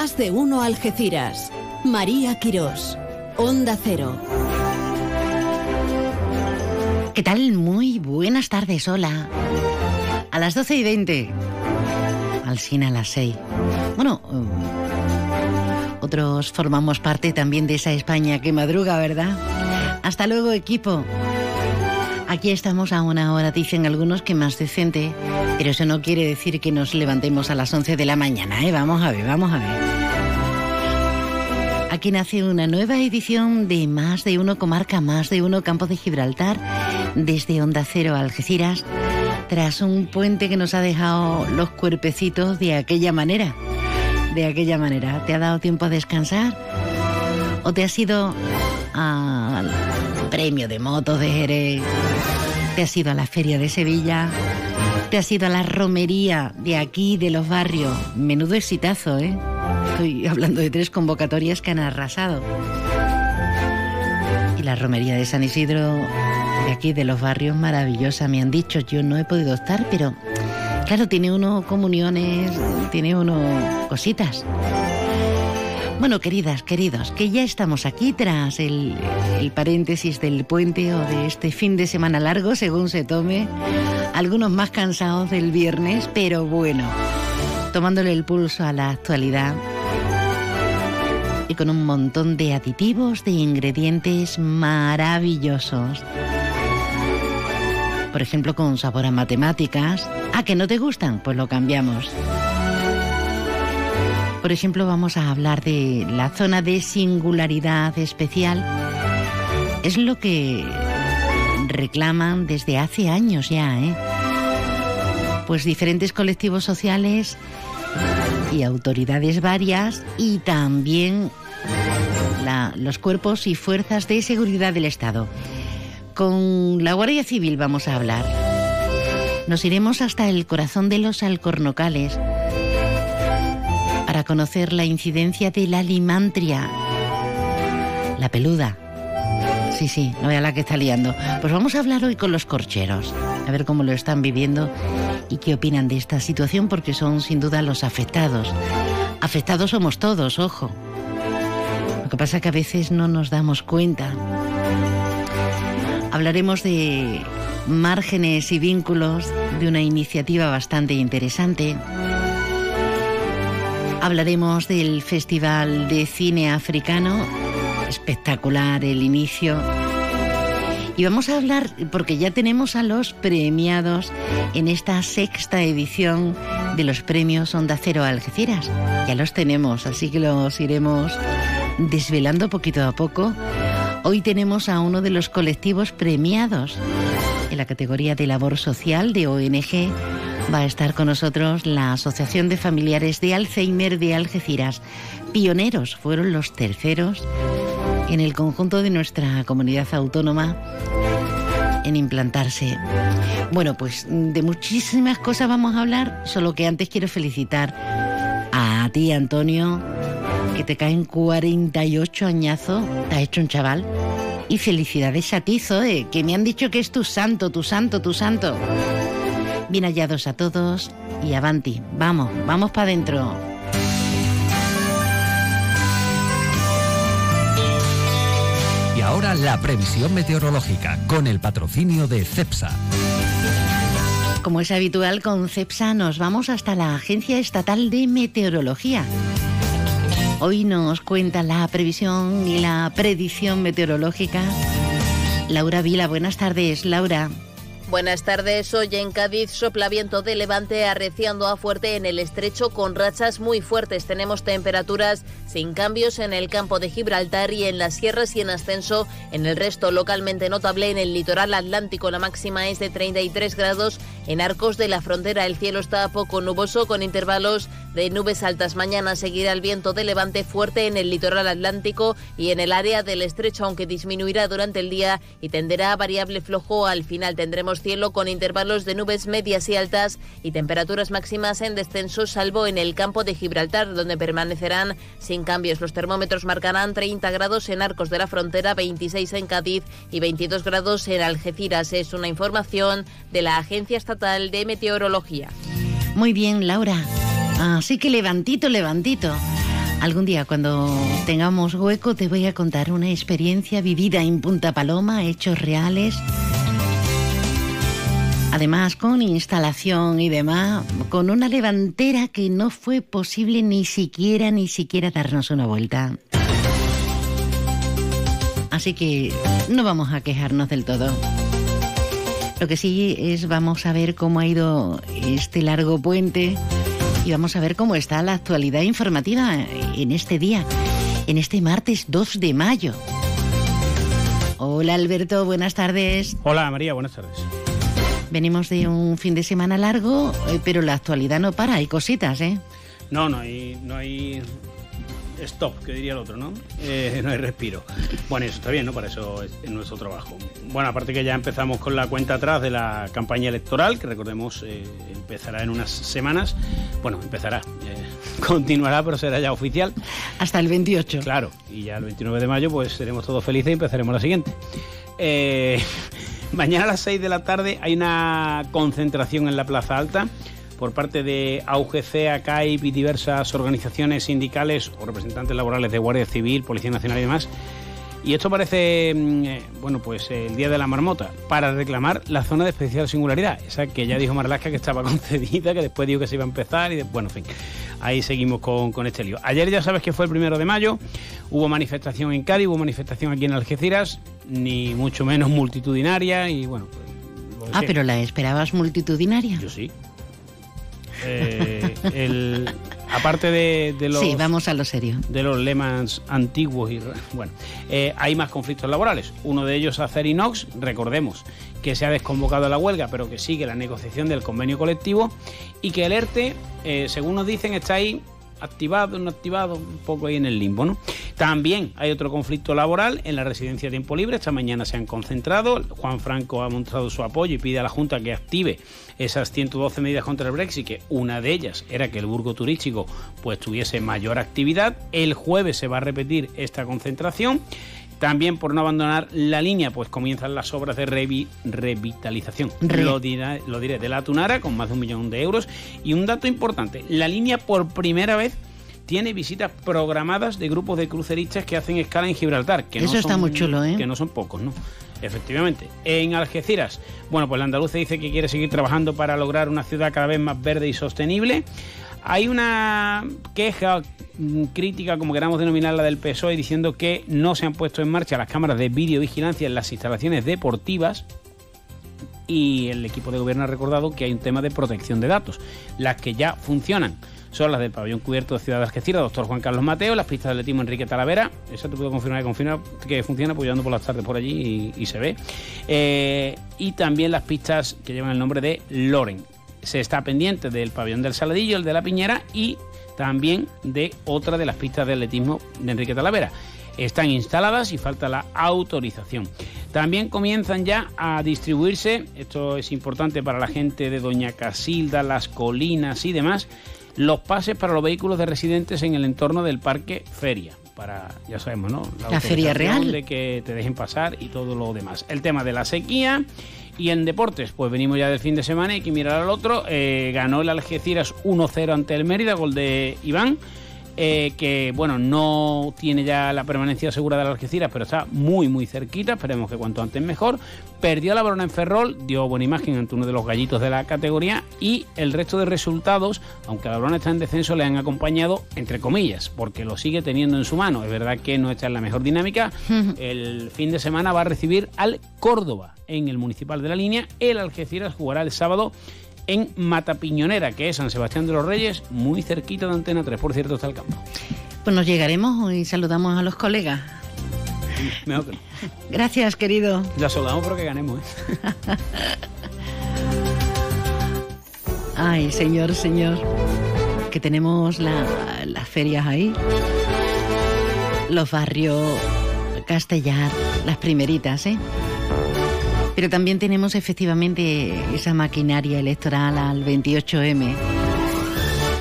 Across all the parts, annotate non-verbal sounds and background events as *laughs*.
Más de uno Algeciras. María Quirós. Onda Cero. ¿Qué tal? Muy buenas tardes, hola. A las 12 y 20. Al cine a las 6. Bueno, um, otros formamos parte también de esa España que madruga, ¿verdad? Hasta luego, equipo. Aquí estamos a una hora, dicen algunos que más decente, pero eso no quiere decir que nos levantemos a las 11 de la mañana, ¿eh? Vamos a ver, vamos a ver. Aquí nace una nueva edición de Más de Uno Comarca, Más de Uno Campo de Gibraltar, desde Onda Cero Algeciras, tras un puente que nos ha dejado los cuerpecitos de aquella manera. De aquella manera. ¿Te ha dado tiempo a descansar? ¿O te has ido al premio de motos de Jerez? ¿Te has ido a la feria de Sevilla? ¿Te has ido a la romería de aquí, de los barrios? Menudo exitazo, ¿eh? Estoy hablando de tres convocatorias que han arrasado. Y la romería de San Isidro, de aquí, de los barrios, maravillosa. Me han dicho, yo no he podido estar, pero claro, tiene uno comuniones, tiene uno cositas. Bueno, queridas, queridos, que ya estamos aquí tras el, paréntesis del puente o de este fin de semana largo, según se tome. Algunos más cansados del viernes, pero bueno, tomándole el pulso a la actualidad y con un montón de aditivos, de ingredientes maravillosos. Por ejemplo, con sabor a matemáticas. ¿A que no te gustan? Pues lo cambiamos. Por ejemplo, vamos a hablar de la zona de singularidad especial. Es lo que reclaman desde hace años ya, ¿eh? Pues diferentes colectivos sociales y autoridades varias y también los cuerpos y fuerzas de seguridad del Estado. Con la Guardia Civil vamos a hablar. Nos iremos hasta el corazón de los alcornocales para conocer la incidencia de la limantria, la peluda. Sí, sí, no vea la que está liando. Pues vamos a hablar hoy con los corcheros, a ver cómo lo están viviendo y qué opinan de esta situación, porque son sin duda los afectados. Afectados somos todos, ojo. Lo que pasa es que a veces no nos damos cuenta. Hablaremos de márgenes y vínculos de una iniciativa bastante interesante. Hablaremos del Festival de Cine Africano, espectacular el inicio. Y vamos a hablar, porque ya tenemos a los premiados en esta sexta edición de los premios Onda Cero Algeciras. Ya los tenemos, así que los iremos desvelando poquito a poco. Hoy tenemos a uno de los colectivos premiados en la categoría de labor social de ONG va a estar con nosotros la Asociación de Familiares de Alzheimer de Algeciras. Pioneros fueron los terceros en el conjunto de nuestra comunidad autónoma en implantarse. Bueno, pues de muchísimas cosas vamos a hablar, solo que antes quiero felicitar a ti, Antonio, que te caen 48 añazos, te ha hecho un chaval. Y felicidades a ti, Zoe, que me han dicho que es tu santo, tu santo, tu santo. Bien hallados a todos y avanti. Vamos, vamos para adentro. Y ahora la previsión meteorológica con el patrocinio de CEPSA. Como es habitual con CEPSA nos vamos hasta la Agencia Estatal de Meteorología. Hoy nos cuenta la previsión y la predicción meteorológica. Laura Vila, buenas tardes, Laura. Buenas tardes. Hoy en Cádiz sopla viento de levante arreciando a fuerte en el estrecho con rachas muy fuertes. Tenemos temperaturas sin cambios en el campo de Gibraltar y en las sierras y en ascenso en el resto localmente notable en el litoral atlántico. La máxima es de 33 grados en arcos de la frontera. El cielo está poco nuboso con intervalos de nubes altas. Mañana seguirá el viento de levante fuerte en el litoral atlántico y en el área del estrecho, aunque disminuirá durante el día y tenderá a variable flojo. Al final tendremos cielo con intervalos de nubes medias y altas y temperaturas máximas en descenso, salvo en el campo de Gibraltar, donde permanecerán sin cambios. Los termómetros marcarán 30 grados en Arcos de la Frontera, 26 en Cádiz y 22 grados en Algeciras. Es una información de la Agencia Estatal de Meteorología. Muy bien, Laura. Así que levantito, levantito. Algún día cuando tengamos hueco te voy a contar una experiencia vivida en Punta Paloma, hechos reales. Además, con instalación y demás, con una levantera que no fue posible ni siquiera, ni siquiera darnos una vuelta. Así que no vamos a quejarnos del todo. Lo que sí es, vamos a ver cómo ha ido este largo puente y vamos a ver cómo está la actualidad informativa en este día, en este martes 2 de mayo. Hola Alberto, buenas tardes. Hola María, buenas tardes. Venimos de un fin de semana largo, eh, pero la actualidad no para, hay cositas, ¿eh? No, no hay, no hay stop, que diría el otro, ¿no? Eh, *laughs* no hay respiro. Bueno, eso está bien, ¿no? Para eso es, nuestro trabajo. Bueno, aparte que ya empezamos con la cuenta atrás de la campaña electoral, que recordemos eh, empezará en unas semanas. Bueno, empezará, eh, *laughs* continuará, pero será ya oficial. Hasta el 28. Claro, y ya el 29 de mayo pues seremos todos felices y empezaremos la siguiente. *laughs* mañana a las 6 de la tarde hay una concentración en la Plaza Alta por parte de AUGC, ACAIP y diversas organizaciones sindicales o representantes laborales de Guardia Civil, Policía Nacional y demás. Y esto parece, mm, eh, bueno, pues el Día de la Marmota, para reclamar la zona de especial singularidad, esa que ya dijo Marlaska que estaba *laughs* concedida, que después dijo que se iba a empezar y, bueno, en fin, ahí seguimos con, con este lío. Ayer ya sabes que fue el primero de mayo, hubo manifestación en Cádiz, hubo manifestación aquí en Algeciras, ni mucho menos multitudinaria y, bueno, pues, Ah, pero la esperabas multitudinaria. Yo sí. Eh, el, aparte de, los. Sí, vamos a lo serio. De los lemas antiguos y. Bueno, eh, hay más conflictos laborales. Uno de ellos, Acerinox, recordemos que se ha desconvocado la huelga, pero que sigue la negociación del convenio colectivo y que el ERTE, eh, según nos dicen, está ahí activado, no activado, un poco ahí en el limbo, ¿no? También hay otro conflicto laboral en la residencia de tiempo libre. Esta mañana se han concentrado. Juan Franco ha mostrado su apoyo y pide a la Junta que active esas 112 medidas contra el Brexit, que una de ellas era que el burgo turístico pues tuviese mayor actividad. El jueves se va a repetir esta concentración. También por no abandonar la línea, pues comienzan las obras de revitalización. Lo, diré, lo diré, de la Tunara con más de un millón de euros. Y un dato importante, la línea por primera vez tiene visitas programadas de grupos de cruceristas que hacen escala en Gibraltar. Que Eso está muy chulo, ¿eh? Que no son pocos, ¿no? Efectivamente. En Algeciras, bueno, pues la andaluza dice que quiere seguir trabajando para lograr una ciudad cada vez más verde y sostenible. Hay una queja mm, crítica, como queramos denominarla, del PSOE diciendo que no se han puesto en marcha las cámaras de videovigilancia en las instalaciones deportivas y el equipo de gobierno ha recordado que hay un tema de protección de datos. Las que ya funcionan son las del pabellón cubierto de Ciudad de doctor Juan Carlos Mateo, las pistas de atletismo Enrique Talavera, eso te puedo confirmar que, funciona, pues yo ando por las tardes por allí y, se ve. Eh, y también las pistas que llevan el nombre de Loren se está pendiente del pabellón del Saladillo, el de la Piñera y también de otra de las pistas de atletismo de Enrique Talavera. Están instaladas y falta la autorización. También comienzan ya a distribuirse, esto es importante para la gente de Doña Casilda, Las Colinas y demás, los pases para los vehículos de residentes en el entorno del Parque Feria. Para, ya sabemos, ¿no? La, Feria Real. De que te dejen pasar y todo lo demás. El tema de la sequía y en deportes, pues venimos ya del fin de semana y hay que mirar al otro. Eh, ganó el Algeciras 1-0 ante el Mérida, gol de Iván. Eh, que bueno, no tiene ya la permanencia segura de la Algeciras, pero está muy muy cerquita, esperemos que cuanto antes mejor. Perdió la Barona en Ferrol, dio buena imagen ante uno de los gallitos de la categoría y el resto de resultados, aunque la Barona está en descenso, le han acompañado entre comillas, porque lo sigue teniendo en su mano. Es verdad que no está en la mejor dinámica. *laughs* El fin de semana va a recibir al Córdoba en el Municipal de la Línea. El Algeciras jugará el sábado en Matapiñonera, que es San Sebastián de los Reyes, muy cerquita de Antena 3, por cierto, está el campo. Pues nos llegaremos y saludamos a los colegas. Mejor que no. Gracias, querido. Ya saludamos, pero que ganemos. ¿eh? *laughs* Ay, señor, señor. Que tenemos las ferias ahí. Los barrios Castellar, las primeritas, ¿eh? Pero también tenemos efectivamente esa maquinaria electoral al 28M,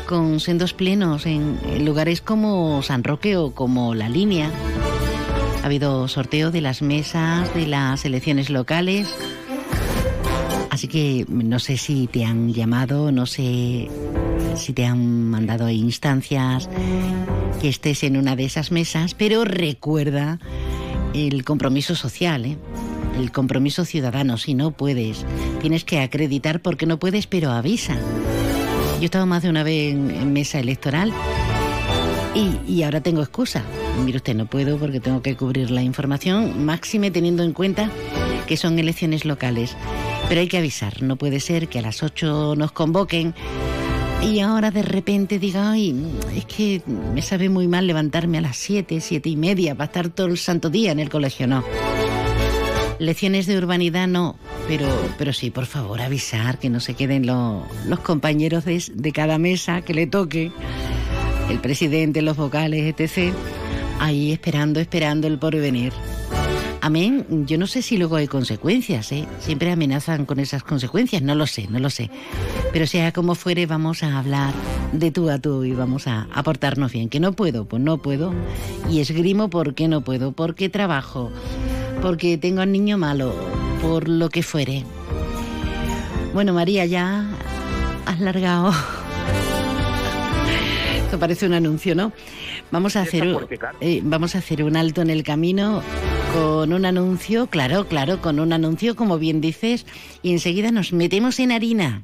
con sendos plenos en, lugares como San Roque o como La Línea. Ha habido sorteo de las mesas de las elecciones locales. Así que no sé si te han llamado, no sé si te han mandado instancias, que estés en una de esas mesas, pero recuerda el compromiso social, ¿eh? El compromiso ciudadano. Si no puedes, tienes que acreditar porque no puedes, pero avisa. Yo he estado más de una vez en, mesa electoral y, ahora tengo excusa. Mire usted, no puedo porque tengo que cubrir la información, máxime teniendo en cuenta que son elecciones locales. Pero hay que avisar, no puede ser que a las 8 nos convoquen y ahora de repente diga, ay, es que me sabe muy mal levantarme a las 7, 7 y media para estar todo el santo día en el colegio, no. Lecciones de urbanidad no, pero, pero sí, por favor, avisar que no se queden los compañeros de, de cada mesa que le toque, el presidente, los vocales, etc., ahí esperando, esperando el porvenir. Amén, yo no sé si luego hay consecuencias, ¿eh? Siempre amenazan con esas consecuencias, no lo sé, no lo sé. Pero sea como fuere, vamos a hablar de tú a tú y vamos a aportarnos bien. Que no puedo, pues no puedo. Y esgrimo porque no puedo, porque trabajo, porque tengo al niño malo, por lo que fuere. Bueno, María, ya has largado. *laughs* Esto parece un anuncio, ¿no? Vamos a hacer, eh, vamos a hacer un alto en el camino con un anuncio, claro, claro, con un anuncio, como bien dices, y enseguida nos metemos en harina.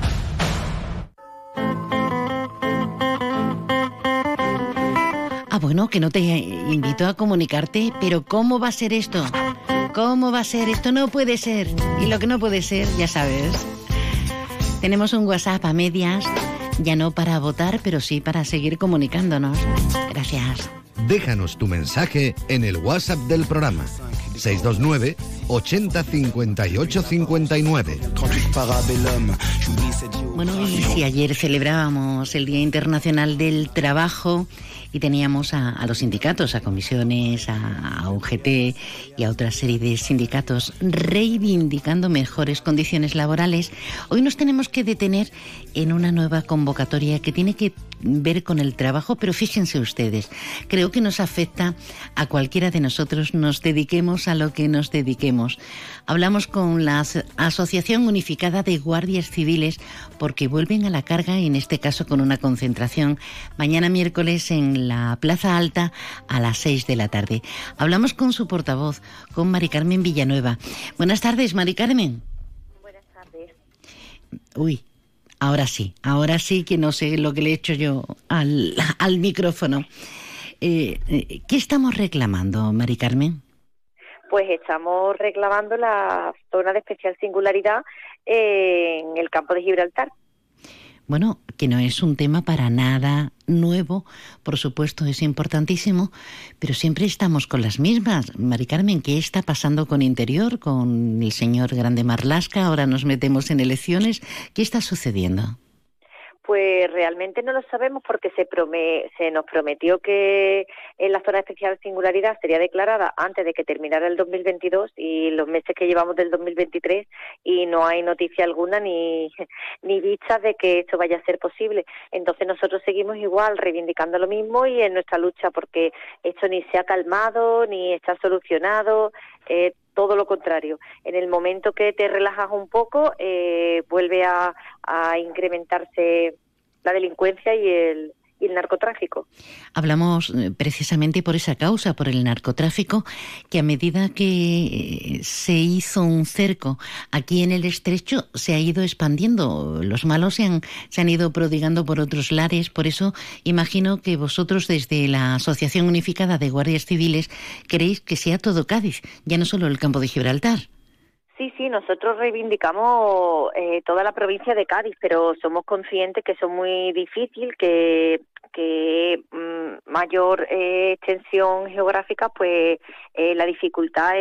Bueno, que no te invito a comunicarte, pero ¿cómo va a ser esto? ¿Cómo va a ser? Esto no puede ser. Y lo que no puede ser, ya sabes. Tenemos un WhatsApp a medias, ya no para votar, pero sí para seguir comunicándonos. Gracias. Déjanos tu mensaje en el WhatsApp del programa. 629 80 58 59. Bueno, y si ayer celebrábamos el Día Internacional del Trabajo, y teníamos a, los sindicatos, a comisiones, a, UGT y a otra serie de sindicatos reivindicando mejores condiciones laborales. Hoy nos tenemos que detener en una nueva convocatoria que tiene que ver con el trabajo, pero fíjense ustedes, creo que nos afecta a cualquiera de nosotros, nos dediquemos a lo que nos dediquemos. Hablamos con la Asociación Unificada de Guardias Civiles porque vuelven a la carga, en este caso con una concentración, mañana miércoles en la Plaza Alta a las 6 de la tarde. Hablamos con su portavoz, con Mari Carmen Villanueva. Buenas tardes, Mari Carmen. Buenas tardes. Uy, ahora sí, ahora sí que no sé lo que le he hecho yo al, al micrófono. Eh, eh, ¿Qué estamos reclamando, Mari Carmen? Pues estamos reclamando la zona de especial singularidad en el campo de Gibraltar. Bueno, que no es un tema para nada nuevo, por supuesto es importantísimo, pero siempre estamos con las mismas. Mari Carmen, ¿qué está pasando con Interior, con el señor Grande Marlasca? Ahora nos metemos en elecciones. ¿Qué está sucediendo? Pues realmente no lo sabemos porque se, se nos prometió que en la zona especial singularidad sería declarada antes de que terminara el 2022 y los meses que llevamos del 2023 y no hay noticia alguna ni, *laughs* ni de que esto vaya a ser posible. Entonces nosotros seguimos igual reivindicando lo mismo y en nuestra lucha porque esto ni se ha calmado ni está solucionado. Eh, todo lo contrario. En el momento que te relajas un poco, eh, vuelve a, incrementarse la delincuencia y el, y el narcotráfico. Hablamos eh, precisamente por esa causa, por el narcotráfico, que a medida que se hizo un cerco aquí en el estrecho, se ha ido expandiendo. Los malos se han, se han ido prodigando por otros lares. Por eso imagino que vosotros desde la Asociación Unificada de Guardias Civiles queréis que sea todo Cádiz, ya no solo el campo de Gibraltar. Sí, sí, nosotros reivindicamos eh, toda la provincia de Cádiz, pero somos conscientes que es muy difícil, que que mm, mayor eh, extensión geográfica, pues eh, la dificultad,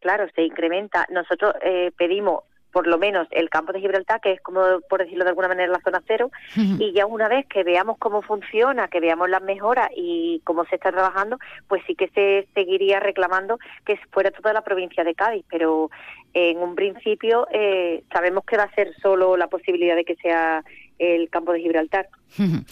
claro, se incrementa. Nosotros pedimos por lo menos el campo de Gibraltar, que es como, por decirlo de alguna manera, la zona cero, y ya una vez que veamos cómo funciona, que veamos las mejoras y cómo se está trabajando, pues sí que se seguiría reclamando que fuera toda la provincia de Cádiz, pero en un principio eh, sabemos que va a ser solo la posibilidad de que sea el campo de Gibraltar. *laughs*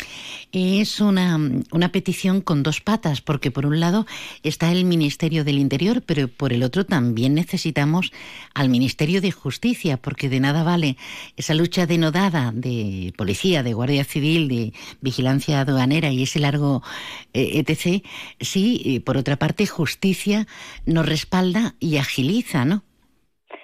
Es una, una, petición con dos patas, porque por un lado está el Ministerio del Interior, pero por el otro también necesitamos al Ministerio de Justicia, porque de nada vale esa lucha denodada de policía, de Guardia Civil, de vigilancia aduanera y ese largo eh, etc. Si, eh, por otra parte, justicia nos respalda y agiliza, ¿no?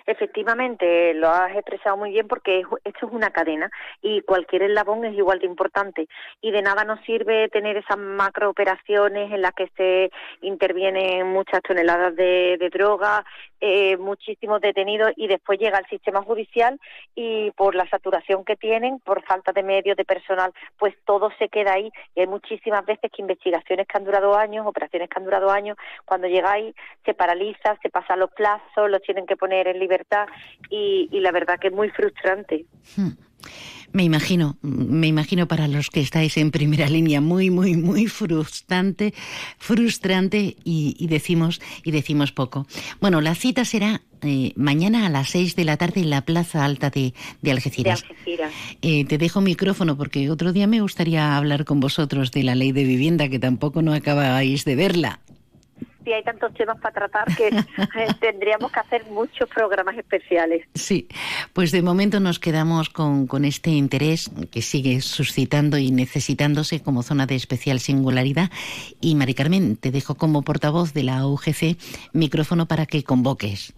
Efectivamente, lo has expresado muy bien porque esto es una cadena y cualquier eslabón es igual de importante. Y de nada nos sirve tener esas macrooperaciones en las que se intervienen muchas toneladas de, droga, eh, muchísimos detenidos y después llega el sistema judicial y por la saturación que tienen, por falta de medios, de personal, pues todo se queda ahí y hay muchísimas veces que investigaciones que han durado años, operaciones que han durado años, cuando llegáis se paraliza, se pasan los plazos, los tienen que poner en libertad y, la verdad que es muy frustrante. Hmm. Me imagino, me imagino para los que estáis en primera línea, muy, muy, muy frustrante, frustrante y, decimos y decimos poco. Bueno, la cita será eh, mañana a las seis de la tarde en la Plaza Alta de, Algeciras. Eh, te dejo micrófono porque otro día me gustaría hablar con vosotros de la ley de vivienda que tampoco no acabáis de verla hay tantos temas para tratar que *laughs* eh, tendríamos que hacer muchos programas especiales. Sí, pues de momento nos quedamos con, con este interés que sigue suscitando y necesitándose como zona de especial singularidad. Y Mari Carmen, te dejo como portavoz de la UGC micrófono para que convoques.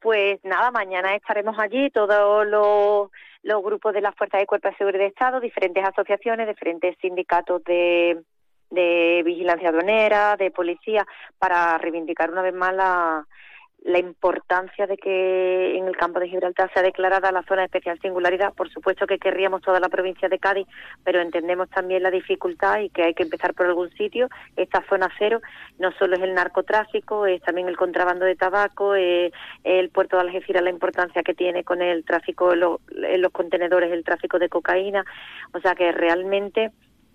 Pues nada, mañana estaremos allí, todos los, los grupos de las Fuerzas de Cuerpo de Seguridad de Estado, diferentes asociaciones, diferentes sindicatos de, de vigilancia aduanera, de policía, para reivindicar una vez más la, la importancia de que en el campo de Gibraltar sea declarada la zona de especial singularidad. Por supuesto que querríamos toda la provincia de Cádiz, pero entendemos también la dificultad y que hay que empezar por algún sitio. Esta zona cero no solo es el narcotráfico, es también el contrabando de tabaco, es el puerto de Algeciras, la importancia que tiene con el tráfico los contenedores, el tráfico de cocaína. O sea que realmente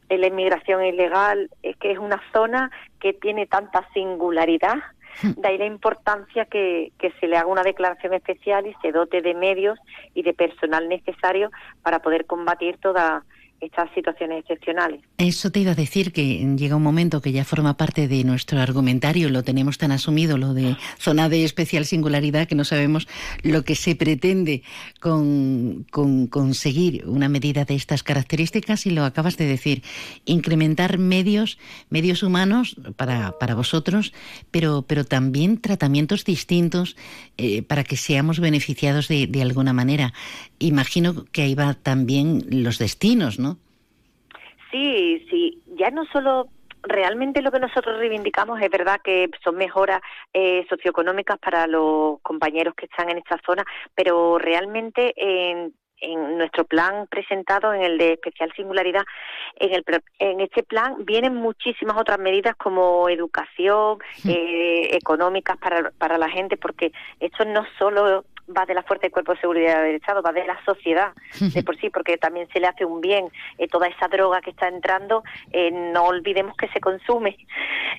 la inmigración ilegal, es que es una zona que tiene tanta singularidad, hmm. de ahí la importancia que, que se le haga una declaración especial y se dote de medios y de personal necesario para poder combatir toda estas situaciones excepcionales. Eso te iba a decir que llega un momento que ya forma parte de nuestro argumentario, lo tenemos tan asumido, lo de zona de especial singularidad, que no sabemos lo que se pretende con, conseguir una medida de estas características y lo acabas de decir, incrementar medios, medios humanos para, para vosotros, pero, pero también tratamientos distintos eh, para que seamos beneficiados de, de alguna manera. Imagino que ahí va también los destinos, ¿no? Sí, sí, ya no solo realmente lo que nosotros reivindicamos es verdad que son mejoras eh, socioeconómicas para los compañeros que están en esta zona, pero realmente en, nuestro plan presentado, en el de especial singularidad, en, el, en este plan vienen muchísimas otras medidas como educación, eh, económicas para, para la gente, porque esto no solo va de la fuerza de cuerpo de seguridad del Estado, va de la sociedad de por sí, porque también se le hace un bien eh, toda esa droga que está entrando, eh, no olvidemos que se consume.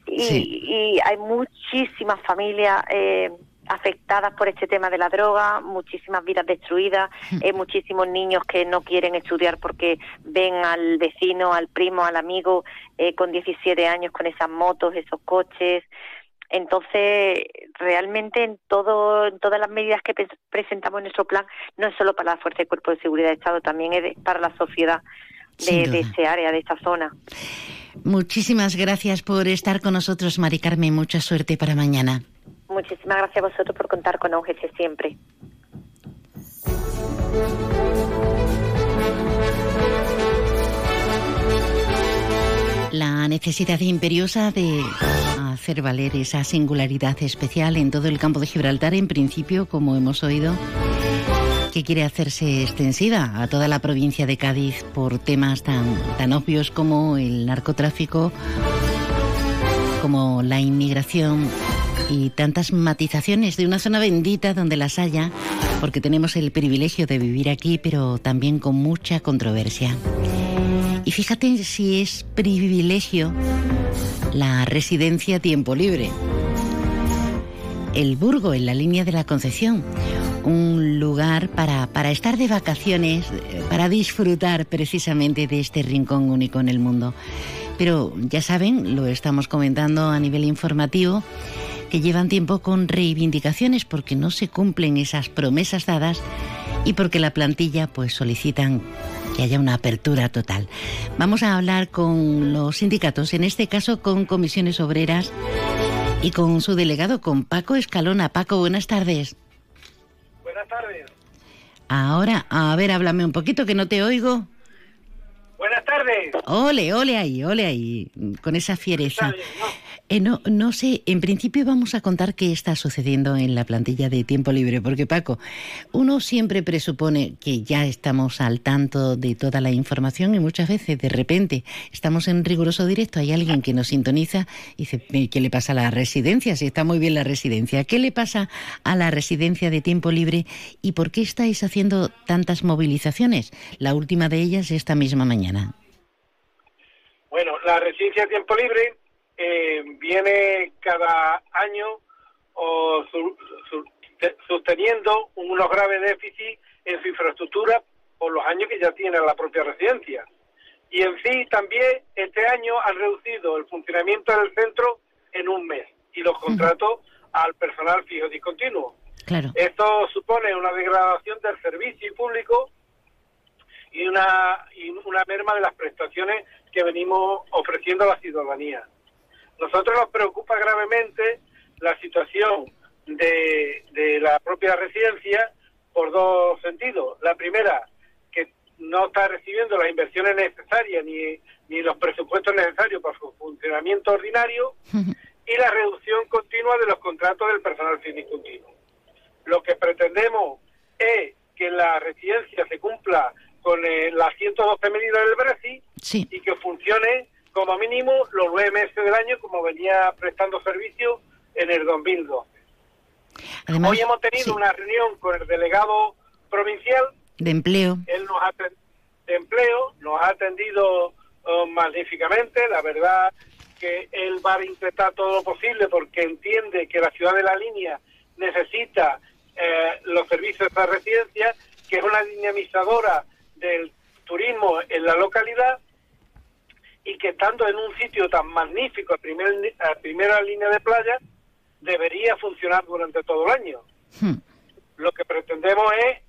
Y, hay muchísimas familias. Eh, afectadas por este tema de la droga, muchísimas vidas destruidas, muchísimos niños que no quieren estudiar porque ven al vecino, al primo, al amigo con 17 años con esas motos, esos coches, entonces, realmente en todo, en todas las medidas que presentamos en nuestro plan, no es solo para la Fuerza de Cuerpo de Seguridad de Estado, también es para la sociedad de, de ese área, de esta zona. Muchísimas gracias por estar con nosotros, Mari Carmen. Mucha suerte para mañana. Muchísimas gracias a vosotros por contar con OGC siempre. La necesidad imperiosa de hacer valer esa singularidad especial en todo el campo de Gibraltar, en principio, como hemos oído, que quiere hacerse extensiva a toda la provincia de Cádiz por temas tan, tan obvios como el narcotráfico, como la inmigración y tantas matizaciones de una zona bendita donde las haya porque tenemos el privilegio de vivir aquí, pero también con mucha controversia. Y fíjate si es privilegio la residencia tiempo libre. El Burgo, en la línea de la Concepción, un lugar para, para estar de vacaciones, eh, para disfrutar precisamente de este rincón único en el mundo. Pero ya saben, lo estamos comentando a nivel informativo, que llevan tiempo con reivindicaciones porque no se cumplen esas promesas dadas y porque la plantilla pues solicitan que haya una apertura total. Vamos a hablar con los sindicatos, en este caso con comisiones obreras y con su delegado, con Paco Escalona. Paco, buenas tardes. Buenas tardes. Ahora, a ver, háblame un poquito que no te oigo. Buenas tardes. Ole, ole ahí, ole ahí, con esa fiereza. Eh, no, no sé, en principio vamos a contar qué está sucediendo en la plantilla de tiempo libre, porque Paco, uno siempre presupone que ya estamos al tanto de toda la información y muchas veces de repente estamos en riguroso directo, hay alguien que nos sintoniza y dice, ¿qué le pasa a la residencia? Si está muy bien la residencia, ¿qué le pasa a la residencia de tiempo libre y por qué estáis haciendo tantas movilizaciones? La última de ellas esta misma mañana. Bueno, la residencia de tiempo libre eh, viene cada año o sosteniendo unos graves déficits en su infraestructura por los años que ya tiene la propia residencia. Y en sí también este año han reducido el funcionamiento del centro en un mes y los contratos al personal fijo discontinuo. Claro. Esto supone una degradación del servicio público y una, y una merma de las prestaciones que venimos ofreciendo a la ciudadanía. Nosotros nos preocupa gravemente la situación de, de la propia residencia por dos sentidos. La primera, que no está recibiendo las inversiones necesarias ni, ni los presupuestos necesarios para su funcionamiento ordinario *laughs* y la reducción continua de los contratos del personal continuo. Lo que pretendemos es que la residencia se cumpla con eh, las 112 medidas del Brasil y que funcione como mínimo los nueve meses del año como venía prestando servicio en el 2012. Hoy hemos tenido una reunión con el delegado provincial de empleo. Él nos ha de empleo nos ha atendido oh, magníficamente. La verdad que él va a intentar todo lo posible porque entiende que la ciudad de la línea necesita eh, los servicios de residencia, que es una dinamizadora del turismo en la localidad y que estando en un sitio tan magnífico a, primer, a primera línea de playa, debería funcionar durante todo el año. Hmm. Lo que pretendemos es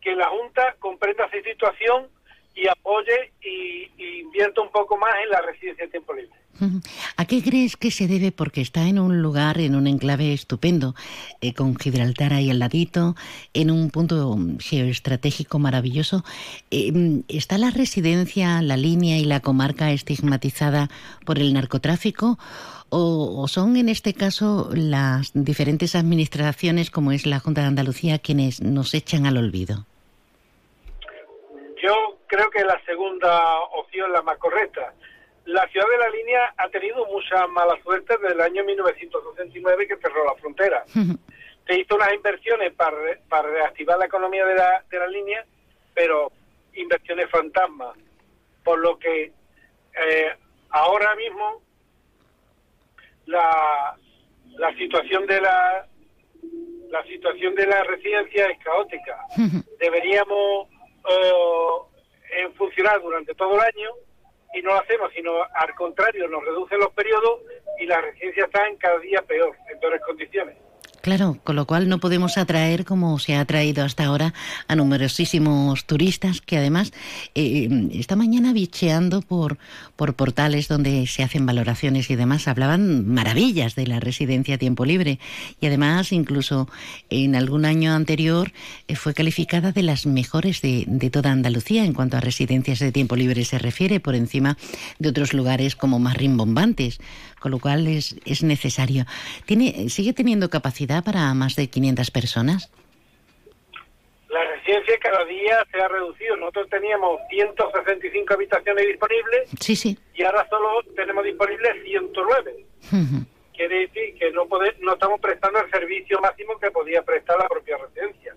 que la Junta comprenda esa situación y apoye y, y invierta un poco más en la residencia de tiempo libre. ¿A qué crees que se debe? Porque está en un lugar, en un enclave estupendo, eh, con Gibraltar ahí al ladito, en un punto geoestratégico maravilloso. Eh, ¿Está la residencia, la línea y la comarca estigmatizada por el narcotráfico? O, ¿O son en este caso las diferentes administraciones, como es la Junta de Andalucía, quienes nos echan al olvido? Yo creo que la segunda opción es la más correcta la ciudad de la línea ha tenido mucha mala suerte desde el año 1969 que cerró la frontera. *laughs* Se hizo unas inversiones para, para reactivar la economía de la, de la línea, pero inversiones fantasmas. Por lo que eh, ahora mismo la, la situación de la la situación de la residencia es caótica. *laughs* Deberíamos eh, funcionar durante todo el año y no lo hacemos, sino al contrario, nos reducen los periodos y la residencia está en cada día peor, en peores condiciones. Claro, con lo cual no podemos atraer, como se ha atraído hasta ahora, a numerosísimos turistas que además eh, esta mañana bicheando por, por portales donde se hacen valoraciones y demás, hablaban maravillas de la residencia a tiempo libre y además incluso en algún año anterior eh, fue calificada de las mejores de, toda Andalucía en cuanto a residencias de tiempo libre se refiere, por encima de otros lugares como más rimbombantes con lo cual es, es necesario. ¿Tiene, ¿Sigue teniendo capacidad para más de 500 personas? La residencia cada día se ha reducido. Nosotros teníamos 165 habitaciones disponibles sí, sí. y ahora solo tenemos disponibles 109. Quiere decir que no, no estamos prestando el servicio máximo que podía prestar la propia residencia.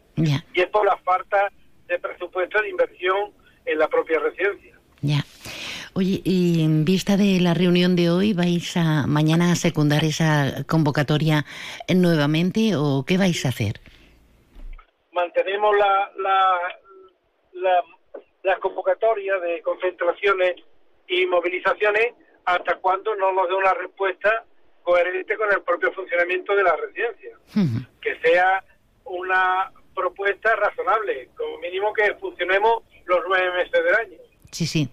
Y es por la falta de presupuesto de inversión en la propia residencia. Ya. Oye, y en vista de la reunión de hoy, ¿vais a mañana a secundar esa convocatoria nuevamente o qué vais a hacer? Mantenemos la, la, la, convocatoria de concentraciones y movilizaciones hasta cuando no nos dé una respuesta coherente con el propio funcionamiento de la residencia. Que sea una propuesta razonable, como mínimo que funcionemos los nueve meses del año. Sí, sí.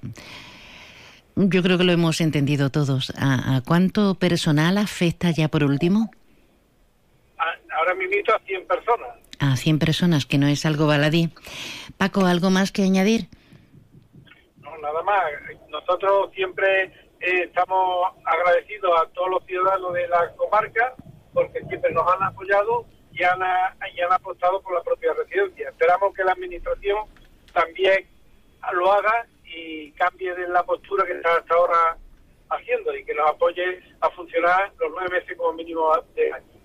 Yo creo que lo hemos entendido todos. ¿A, cuánto personal afecta ya por último? ahora me invito a 100 personas. A 100 personas, que no es algo baladí. Paco, ¿algo más que añadir? No, nada más. Nosotros siempre eh, estamos agradecidos a todos los ciudadanos de la comarca porque siempre nos han apoyado y han, y han apostado por la propia residencia. Esperamos que la Administración también lo haga y cambie de la postura que está hasta ahora haciendo y que nos apoye a funcionar los nueve meses como mínimo de año.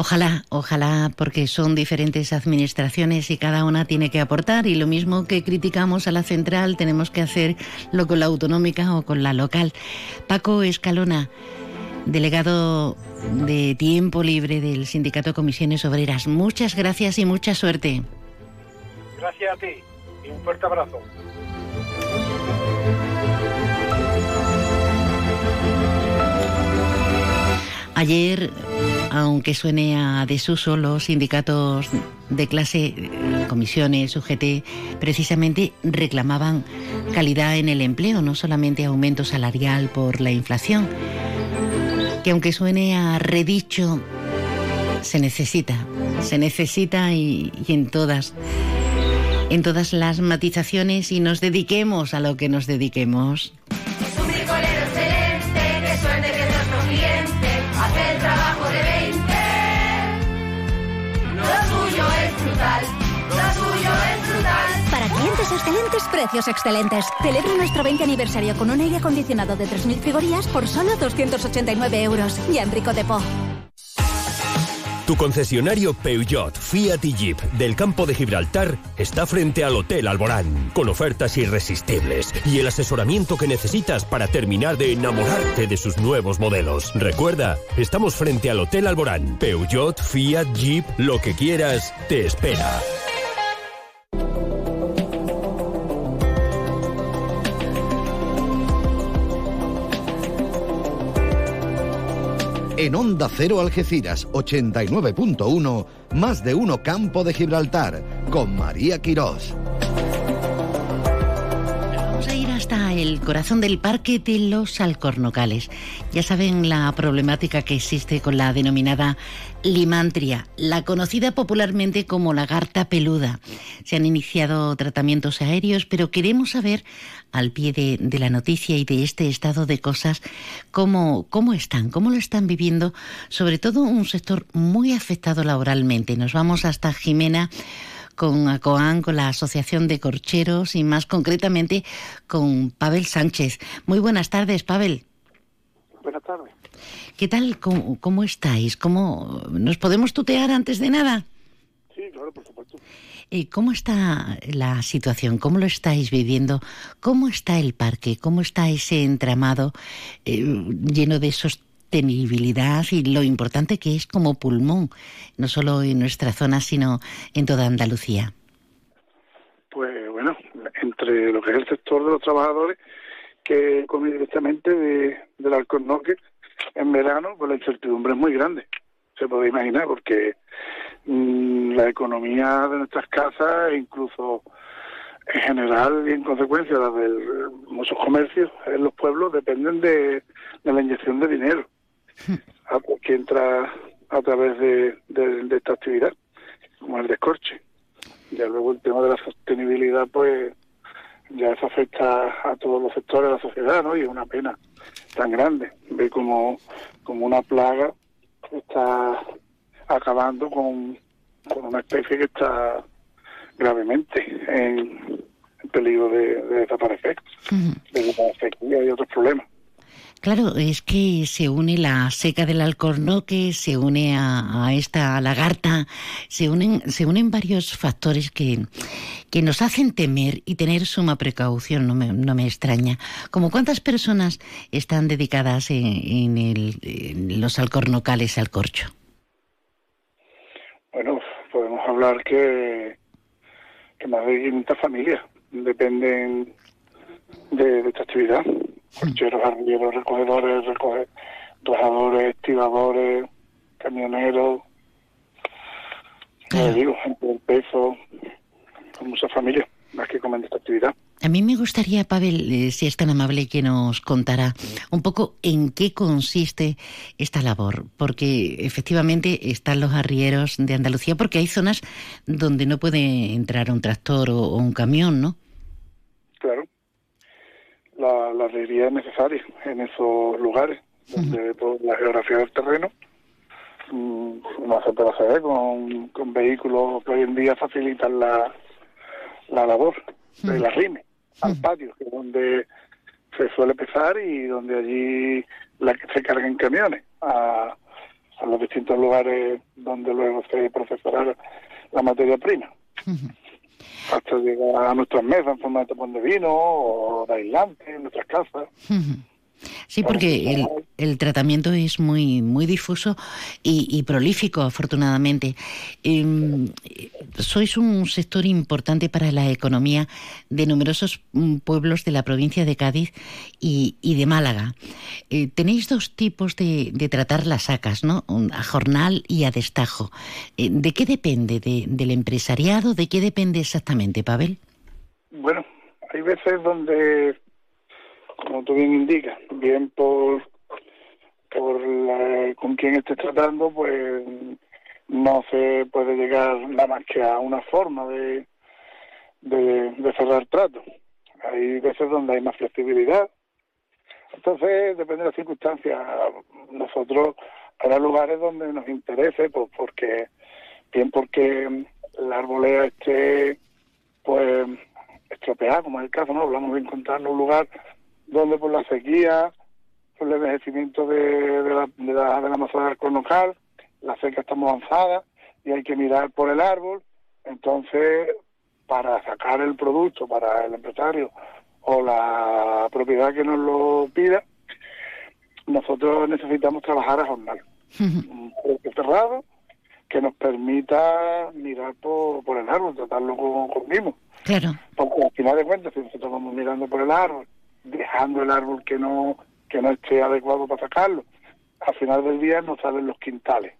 Ojalá, ojalá, porque son diferentes administraciones y cada una tiene que aportar y lo mismo que criticamos a la central tenemos que hacerlo con la autonómica o con la local. Paco Escalona, delegado de tiempo libre del Sindicato Comisiones Obreras, muchas gracias y mucha suerte. Gracias a ti y un fuerte abrazo. Ayer, aunque suene a desuso, los sindicatos de clase, comisiones, UGT, precisamente reclamaban calidad en el empleo, no solamente aumento salarial por la inflación, que aunque suene a redicho, se necesita, se necesita y, en todas en todas las matizaciones y nos dediquemos a lo que nos dediquemos. Excelentes, precios excelentes. Celebra nuestro 20 aniversario con un aire acondicionado de 3.000 frigorías por solo 289 euros. Y Enrico Depot. Tu concesionario Peugeot, Fiat y Jeep del campo de Gibraltar está frente al Hotel Alborán, con ofertas irresistibles y el asesoramiento que necesitas para terminar de enamorarte de sus nuevos modelos. Recuerda, estamos frente al Hotel Alborán. Peugeot, Fiat, Jeep, lo que quieras, te espera. En Onda Cero Algeciras 89.1, más de uno Campo de Gibraltar, con María Quirós. Vamos a ir hasta el corazón del Parque de los Alcornocales. Ya saben la problemática que existe con la denominada limantria, la conocida popularmente como lagarta peluda. Se han iniciado tratamientos aéreos, pero queremos saber al pie de, la noticia y de este estado de cosas, cómo, cómo están, cómo lo están viviendo, sobre todo un sector muy afectado laboralmente. Nos vamos hasta Jimena con ACOAN, con la Asociación de Corcheros y más concretamente con Pavel Sánchez. Muy buenas tardes, Pavel. Buenas tardes. ¿Qué tal? ¿Cómo, cómo estáis? ¿Cómo, ¿Nos podemos tutear antes de nada? Sí, claro, por supuesto. ¿Cómo está la situación? ¿Cómo lo estáis viviendo? ¿Cómo está el parque? ¿Cómo está ese entramado eh, lleno de sostenibilidad y lo importante que es como pulmón, no solo en nuestra zona, sino en toda Andalucía? Pues bueno, entre lo que es el sector de los trabajadores, que come directamente de, del Alcornoque en verano, pues la incertidumbre es muy grande, se puede imaginar, porque Mm, la economía de nuestras casas, incluso en general y en consecuencia las de muchos comercios en los pueblos dependen de, la inyección de dinero que entra a través de, esta actividad, como el descorche. Ya luego el tema de la sostenibilidad, pues ya eso afecta a todos los sectores de la sociedad, ¿no? Y es una pena tan grande ver como, como una plaga está acabando con, una especie que está gravemente en, peligro de, desaparecer, de sequía y otros problemas. Claro, es que se une la seca del alcornoque, se une a, esta lagarta, se unen, se unen varios factores que, que nos hacen temer y tener suma precaución, no me, no me extraña. Como cuántas personas están dedicadas en, el, los alcornocales al corcho. Bueno, podemos hablar que, que más de 500 familias dependen de esta actividad cocheros, arrieros, recogedores, recogedores, tiradores, camioneros, claro. digo, gente del peso, con muchas familias más que comen esta actividad. A mí me gustaría, Pavel, eh, si es tan amable, que nos contara un poco en qué consiste esta labor, porque efectivamente están los arrieros de Andalucía, porque hay zonas donde no puede entrar un tractor o un camión, ¿no? Claro la, la es necesaria en esos lugares, donde por la geografía del terreno mm, no se puede hacer con, con vehículos que hoy en día facilitan la, la labor de la rime al patio, que es donde se suele pesar y donde allí la, se cargan camiones a, a los distintos lugares donde luego se procesará la materia prima hasta llegar a nuestras mesas en forma de tapón de vino o de aislante en nuestras casas. *laughs* Sí, porque el, tratamiento es muy, muy difuso y, prolífico, afortunadamente. Em, sois un sector importante para la economía de numerosos mm, pueblos de la provincia de Cádiz y, de Málaga. Eh, tenéis dos tipos de, tratar las sacas, ¿no? A jornal y a destajo. Eh, ¿De qué depende? ¿De, ¿Del empresariado? ¿De qué depende exactamente, Pavel? Bueno, hay veces donde como tú bien indicas, bien por, por con quien estés tratando, pues no se puede llegar nada más que a una forma de, de, cerrar trato. Hay veces donde hay más flexibilidad. Entonces, depende de las circunstancias. Nosotros habrá lugares donde nos interese, pues porque, bien porque la arbolea esté pues estropeada, como es el caso, ¿no? Hablamos de encontrarnos un lugar donde por la sequía, por el envejecimiento de, de la, de la, de la masa local, la seca está muy avanzada y hay que mirar por el árbol. Entonces, para sacar el producto para el empresario o la propiedad que nos lo pida, nosotros necesitamos trabajar a jornal. Un producto cerrado que nos permita mirar por, por el árbol, tratarlo con, con mimo. Claro. Porque al final de cuentas, si nosotros vamos mirando por el árbol dejando el árbol que no que no esté adecuado para sacarlo. Al final del día no salen los quintales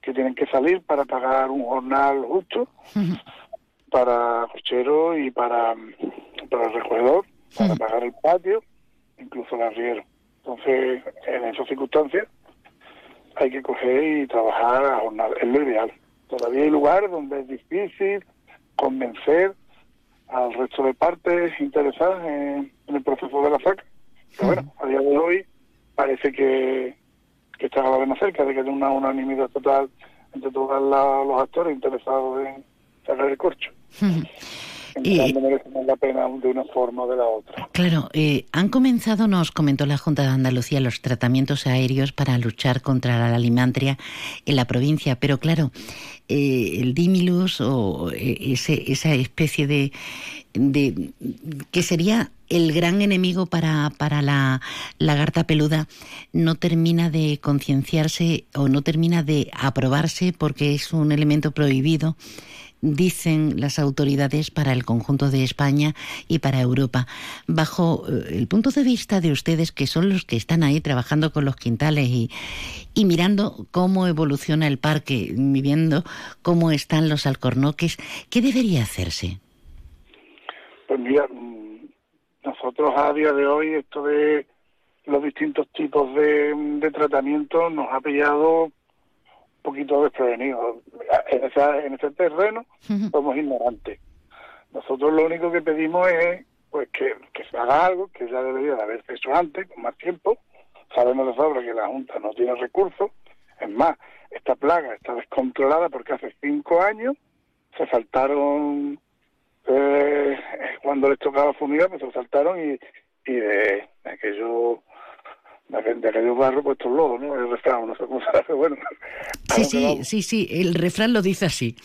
que tienen que salir para pagar un jornal justo *laughs* para cochero y para, para el recogedor, para pagar el patio, incluso el arriero. Entonces, en esas circunstancias hay que coger y trabajar a jornal. Es lo ideal. Todavía hay lugares donde es difícil convencer al resto de partes interesadas en, el proceso de la FAC. Pero bueno, a día de hoy parece que, que está cada vez más cerca de que haya una unanimidad total entre todos los actores interesados en sacar el corcho. *laughs* Y, merece la pena de una forma o de la otra. Claro, eh, han comenzado, nos comentó la Junta de Andalucía, los tratamientos aéreos para luchar contra la alimantria en la provincia, pero claro, eh, el Dimilus o eh, ese, esa especie de, de que sería el gran enemigo para, para la lagarta peluda no termina de concienciarse o no termina de aprobarse porque es un elemento prohibido dicen las autoridades para el conjunto de España y para Europa. Bajo eh, el punto de vista de ustedes, que son los que están ahí trabajando con los quintales y, y mirando cómo evoluciona el parque, viendo cómo están los alcornoques, ¿qué debería hacerse? Pues mira, nosotros a día de hoy esto de los distintos tipos de, de tratamiento nos ha pillado poquito desprevenidos. En, esa, en ese terreno somos ignorantes. Nosotros lo único que pedimos es pues que, se haga algo que ya debería de haberse hecho antes, con más tiempo. Sabemos de sobra que la Junta no tiene recursos. Es más, esta plaga está descontrolada porque hace cinco años se saltaron, eh, cuando les tocaba fumigar, pues se saltaron y, y de aquello de aquellos barros puestos lobos, ¿no? El refrán, no sé cómo se hace, bueno. *laughs* Sí, sí, sí, sí, el refrán lo dice así.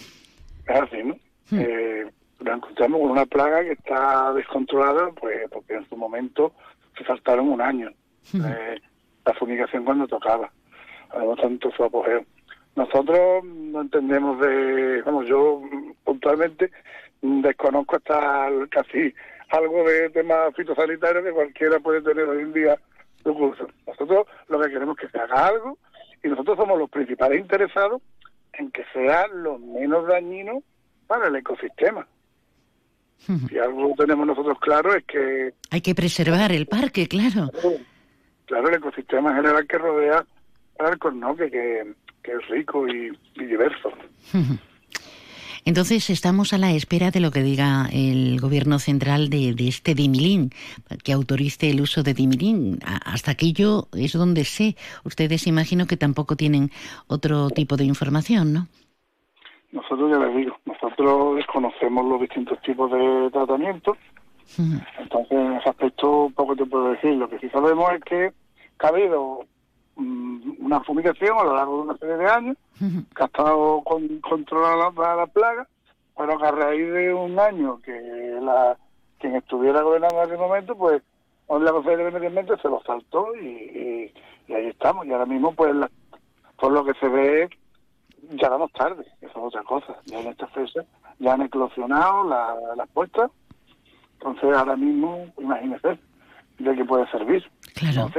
Es así, ¿no? Hmm. Eh, nos encontramos con una plaga que está descontrolada, pues porque en su momento se faltaron un año. Hmm. Eh, la fumigación cuando tocaba, además tanto su apogeo. Nosotros no entendemos de, vamos, yo puntualmente desconozco hasta casi algo de tema fitosanitario que cualquiera puede tener hoy en día. Nosotros lo que queremos es que se haga algo y nosotros somos los principales interesados en que sea lo menos dañino para el ecosistema. Si algo tenemos nosotros claro es que... Hay que preservar el parque, claro. Claro, el ecosistema general que rodea Arcos, ¿no? Que, que, es rico y, diverso. Entonces estamos a la espera de lo que diga el gobierno central de, este dimilín, que autorice el uso de dimilín. Hasta aquello es donde sé. Ustedes imagino que tampoco tienen otro tipo de información, ¿no? Nosotros ya les digo, nosotros desconocemos los distintos tipos de tratamientos. Entonces, en ese aspecto, poco te puedo decir. Lo que sí sabemos es que ha habido una fumigación a lo largo de una serie de años, que ha estado con, controlada la, la, plaga, pero que a raíz de un año que la quien estuviera gobernando en ese momento, pues la Consejería de Medio Ambiente se lo saltó y, y, ahí estamos. Y ahora mismo, pues, por lo que se ve, ya vamos tarde, eso es otra cosa. Ya en esta fecha ya han eclosionado las puestas, entonces ahora mismo, imagínese de qué puede servir. Claro.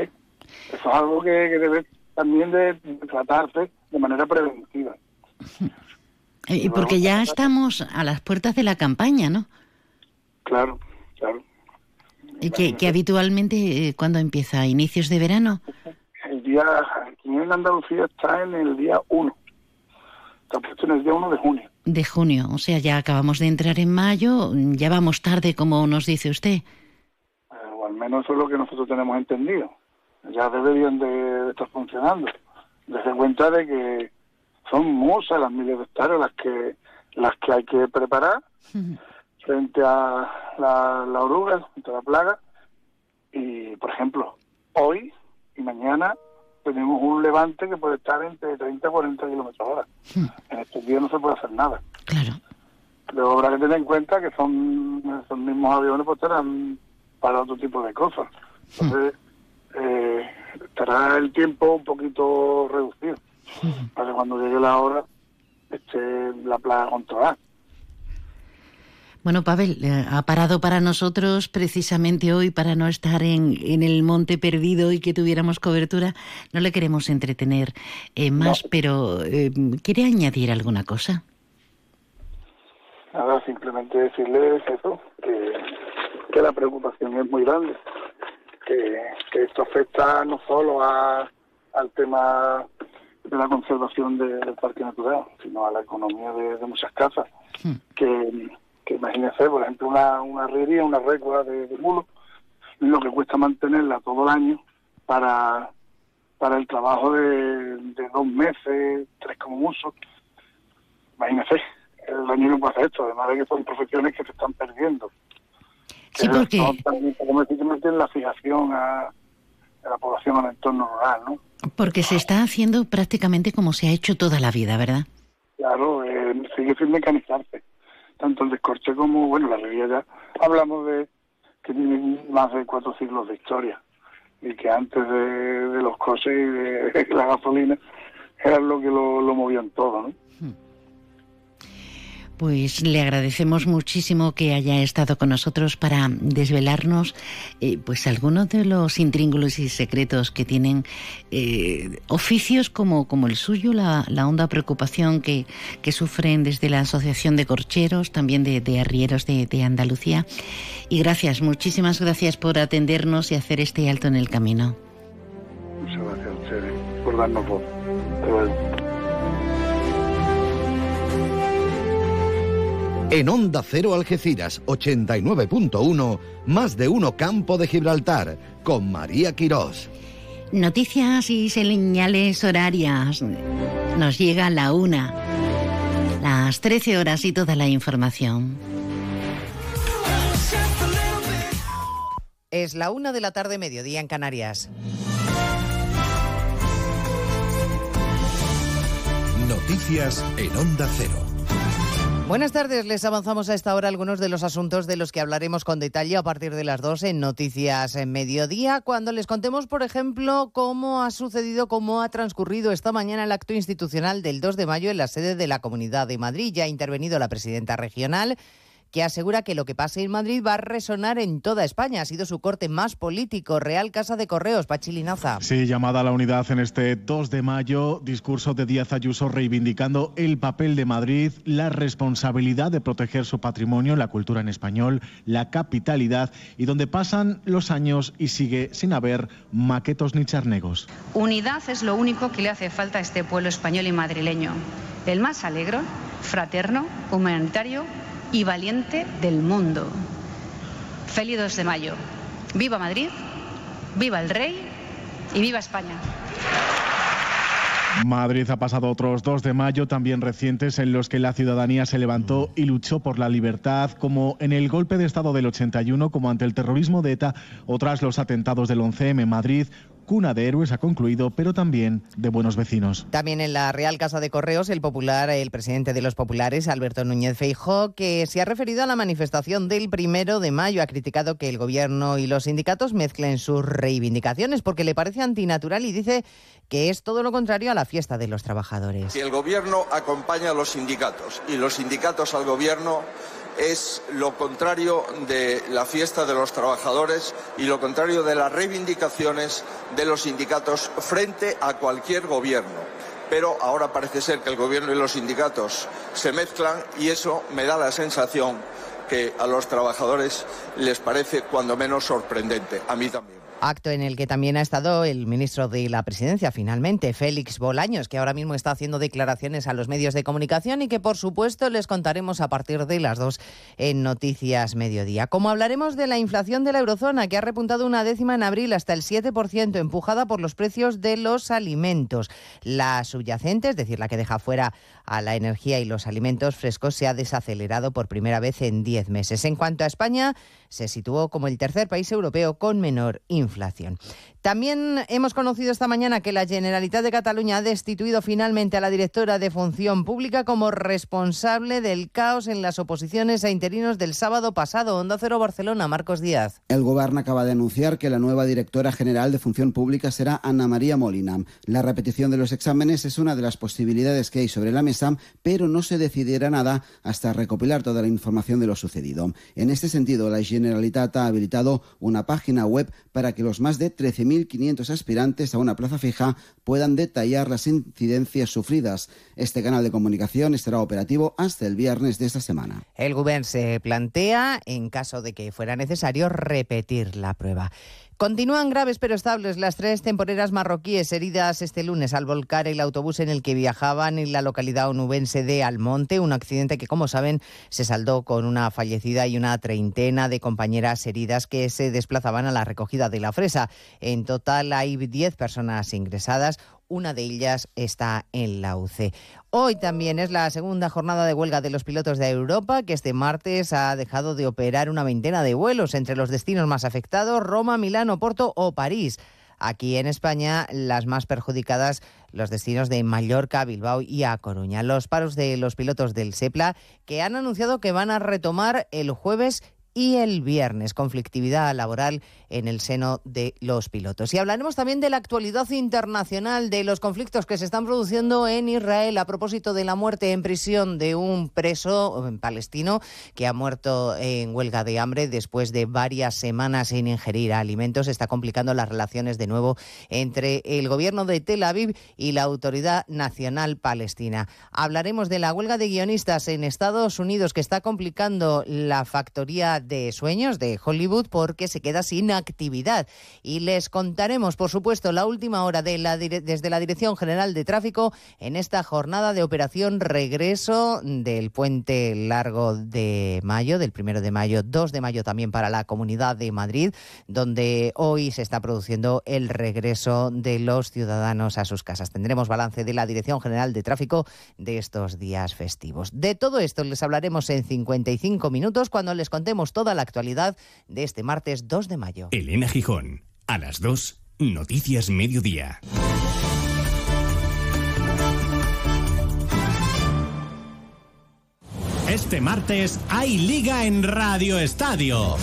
Eso es algo que, debe también de tratarse de manera preventiva. Y porque ya estamos a las puertas de la campaña, ¿no? Claro, claro. ¿Y que, habitualmente eh, cuando empieza? ¿Inicios de verano? El día, aquí en Andalucía está en el día 1. Está puesto en el día 1 de junio. De junio, o sea, ya acabamos de entrar en mayo, ya vamos tarde, como nos dice usted. Eh, o al menos eso es lo que nosotros tenemos entendido. Ya deberían de, estar funcionando. Desde cuenta de que son muchas las miles de hectáreas las que las que hay que preparar *laughs* frente a la, la oruga, frente a la plaga. Y, por ejemplo, hoy y mañana tenemos un levante que puede estar entre 30 y 40 kilómetros hora. *laughs* En estos días no se puede hacer nada. Claro. Pero habrá que tener en cuenta que son esos mismos aviones pues estarán para otro tipo de cosas. Entonces, eh, estará el tiempo un poquito reducido *laughs* para que cuando llegue la hora esté la plaga controlada. Bueno, Pavel, eh, ha parado para nosotros precisamente hoy para no estar en, en, el monte perdido y que tuviéramos cobertura. No le queremos entretener eh, más, pero eh, ¿quiere añadir alguna cosa? Nada, simplemente decirles eso, que, que la preocupación es muy grande, que, que esto afecta no solo a, al tema de la conservación del parque natural, sino a la economía de, muchas casas, hmm. que que imagínese, por ejemplo, una, una herrería, una recua de, de mulo, lo que cuesta mantenerla todo el año para, para el trabajo de, dos meses, tres como mucho. Imagínese, el daño que puede hacer esto, además de que son profesiones que se están perdiendo. Sí, porque... como decir, la fijación a, la población al entorno rural, ¿no? Porque se está haciendo prácticamente como se ha hecho toda la vida, ¿verdad? Claro, eh, sigue sin mecanizarse tanto el descorche como, bueno, la realidad ya hablamos de que tienen más de cuatro siglos de historia y que antes de, los coches y de, *laughs* la gasolina era lo que lo, lo movían todo, ¿no? Pues le agradecemos muchísimo que haya estado con nosotros para desvelarnos eh, pues algunos de los intríngulos y secretos que tienen eh, oficios como, como el suyo, la, honda preocupación que, sufren desde la Asociación de Corcheros, también de, Arrieros de, Andalucía. Y gracias, muchísimas gracias por atendernos y hacer este alto en el camino. Muchas gracias por darnos voz. En Onda Cero Algeciras 89.1, más de uno Campo de Gibraltar, con María Quirós. Noticias y señales horarias. Nos llega la una, las 13 horas y toda la información. Es la una de la tarde, mediodía en Canarias. Noticias en Onda Cero. Buenas tardes, les avanzamos a esta hora algunos de los asuntos de los que hablaremos con detalle a partir de las 2 en Noticias en Mediodía, cuando les contemos, por ejemplo, cómo ha sucedido, cómo ha transcurrido esta mañana el acto institucional del 2 de mayo en la sede de la Comunidad de Madrid. Ya ha intervenido la presidenta regional que asegura que lo que pase en Madrid va a resonar en toda España. Ha sido su corte más político. Real Casa de Correos, Pachilinaza. Sí, llamada a la unidad en este 2 de mayo, discurso de Díaz Ayuso reivindicando el papel de Madrid, la responsabilidad de proteger su patrimonio, la cultura en español, la capitalidad y donde pasan los años y sigue sin haber maquetos ni charnegos. Unidad es lo único que le hace falta a este pueblo español y madrileño. El más alegre, fraterno, humanitario y valiente del mundo. Feliz 2 de mayo. Viva Madrid, viva el rey y viva España. Madrid ha pasado otros 2 de mayo también recientes en los que la ciudadanía se levantó y luchó por la libertad, como en el golpe de Estado del 81, como ante el terrorismo de ETA o tras los atentados del 11M en Madrid cuna de héroes ha concluido, pero también de buenos vecinos. También en la Real Casa de Correos, el popular, el presidente de los populares, Alberto Núñez Feijó, que se ha referido a la manifestación del primero de mayo, ha criticado que el gobierno y los sindicatos mezclen sus reivindicaciones porque le parece antinatural y dice que es todo lo contrario a la fiesta de los trabajadores. Si el gobierno acompaña a los sindicatos y los sindicatos al gobierno, es lo contrario de la fiesta de los trabajadores y lo contrario de las reivindicaciones de los sindicatos frente a cualquier gobierno. Pero ahora parece ser que el gobierno y los sindicatos se mezclan y eso me da la sensación que a los trabajadores les parece cuando menos sorprendente. A mí también. Acto en el que también ha estado el ministro de la Presidencia, finalmente, Félix Bolaños, que ahora mismo está haciendo declaraciones a los medios de comunicación y que, por supuesto, les contaremos a partir de las dos en Noticias Mediodía. Como hablaremos de la inflación de la eurozona, que ha repuntado una décima en abril hasta el 7%, empujada por los precios de los alimentos. La subyacente, es decir, la que deja fuera a la energía y los alimentos frescos, se ha desacelerado por primera vez en 10 meses. En cuanto a España, se situó como el tercer país europeo con menor inflación. También hemos conocido esta mañana que la Generalitat de Cataluña ha destituido finalmente a la directora de Función Pública como responsable del caos en las oposiciones a interinos del sábado pasado. Onda Cero Barcelona, Marcos Díaz. El Gobierno acaba de anunciar que la nueva directora general de Función Pública será Ana María Molina. La repetición de los exámenes es una de las posibilidades que hay sobre la mesa, pero no se decidirá nada hasta recopilar toda la información de lo sucedido. En este sentido, la Generalitat ha habilitado una página web para que los más de 13.000 1.500 aspirantes a una plaza fija puedan detallar las incidencias sufridas. Este canal de comunicación estará operativo hasta el viernes de esta semana. El Gobierno se plantea, en caso de que fuera necesario, repetir la prueba. Continúan graves pero estables las tres temporeras marroquíes heridas este lunes al volcar el autobús en el que viajaban en la localidad onubense de Almonte, un accidente que, como saben, se saldó con una fallecida y una treintena de compañeras heridas que se desplazaban a la recogida de la fresa. En total hay 10 personas ingresadas, una de ellas está en la UC. Hoy también es la segunda jornada de huelga de los pilotos de Europa, que este martes ha dejado de operar una veintena de vuelos entre los destinos más afectados, Roma, Milán, Porto o París. Aquí en España, las más perjudicadas, los destinos de Mallorca, Bilbao y A Coruña. Los paros de los pilotos del SEPLA, que han anunciado que van a retomar el jueves y el viernes, conflictividad laboral en el seno de los pilotos. Y hablaremos también de la actualidad internacional, de los conflictos que se están produciendo en Israel a propósito de la muerte en prisión de un preso palestino que ha muerto en huelga de hambre después de varias semanas sin ingerir alimentos. Está complicando las relaciones de nuevo entre el gobierno de Tel Aviv y la Autoridad Nacional Palestina. Hablaremos de la huelga de guionistas en Estados Unidos que está complicando la factoría de sueños de Hollywood porque se queda sin actividad. Y les contaremos, por supuesto, la última hora desde la Dirección General de Tráfico en esta jornada de operación regreso del puente largo de mayo, del primero de mayo, 2 de mayo también para la Comunidad de Madrid, donde hoy se está produciendo el regreso de los ciudadanos a sus casas. Tendremos balance de la Dirección General de Tráfico de estos días festivos. De todo esto les hablaremos en 55 minutos cuando les contemos toda la actualidad de este martes 2 de mayo. Elena Gijón, a las 2, Noticias Mediodía. Este martes hay liga en Radio Estadio.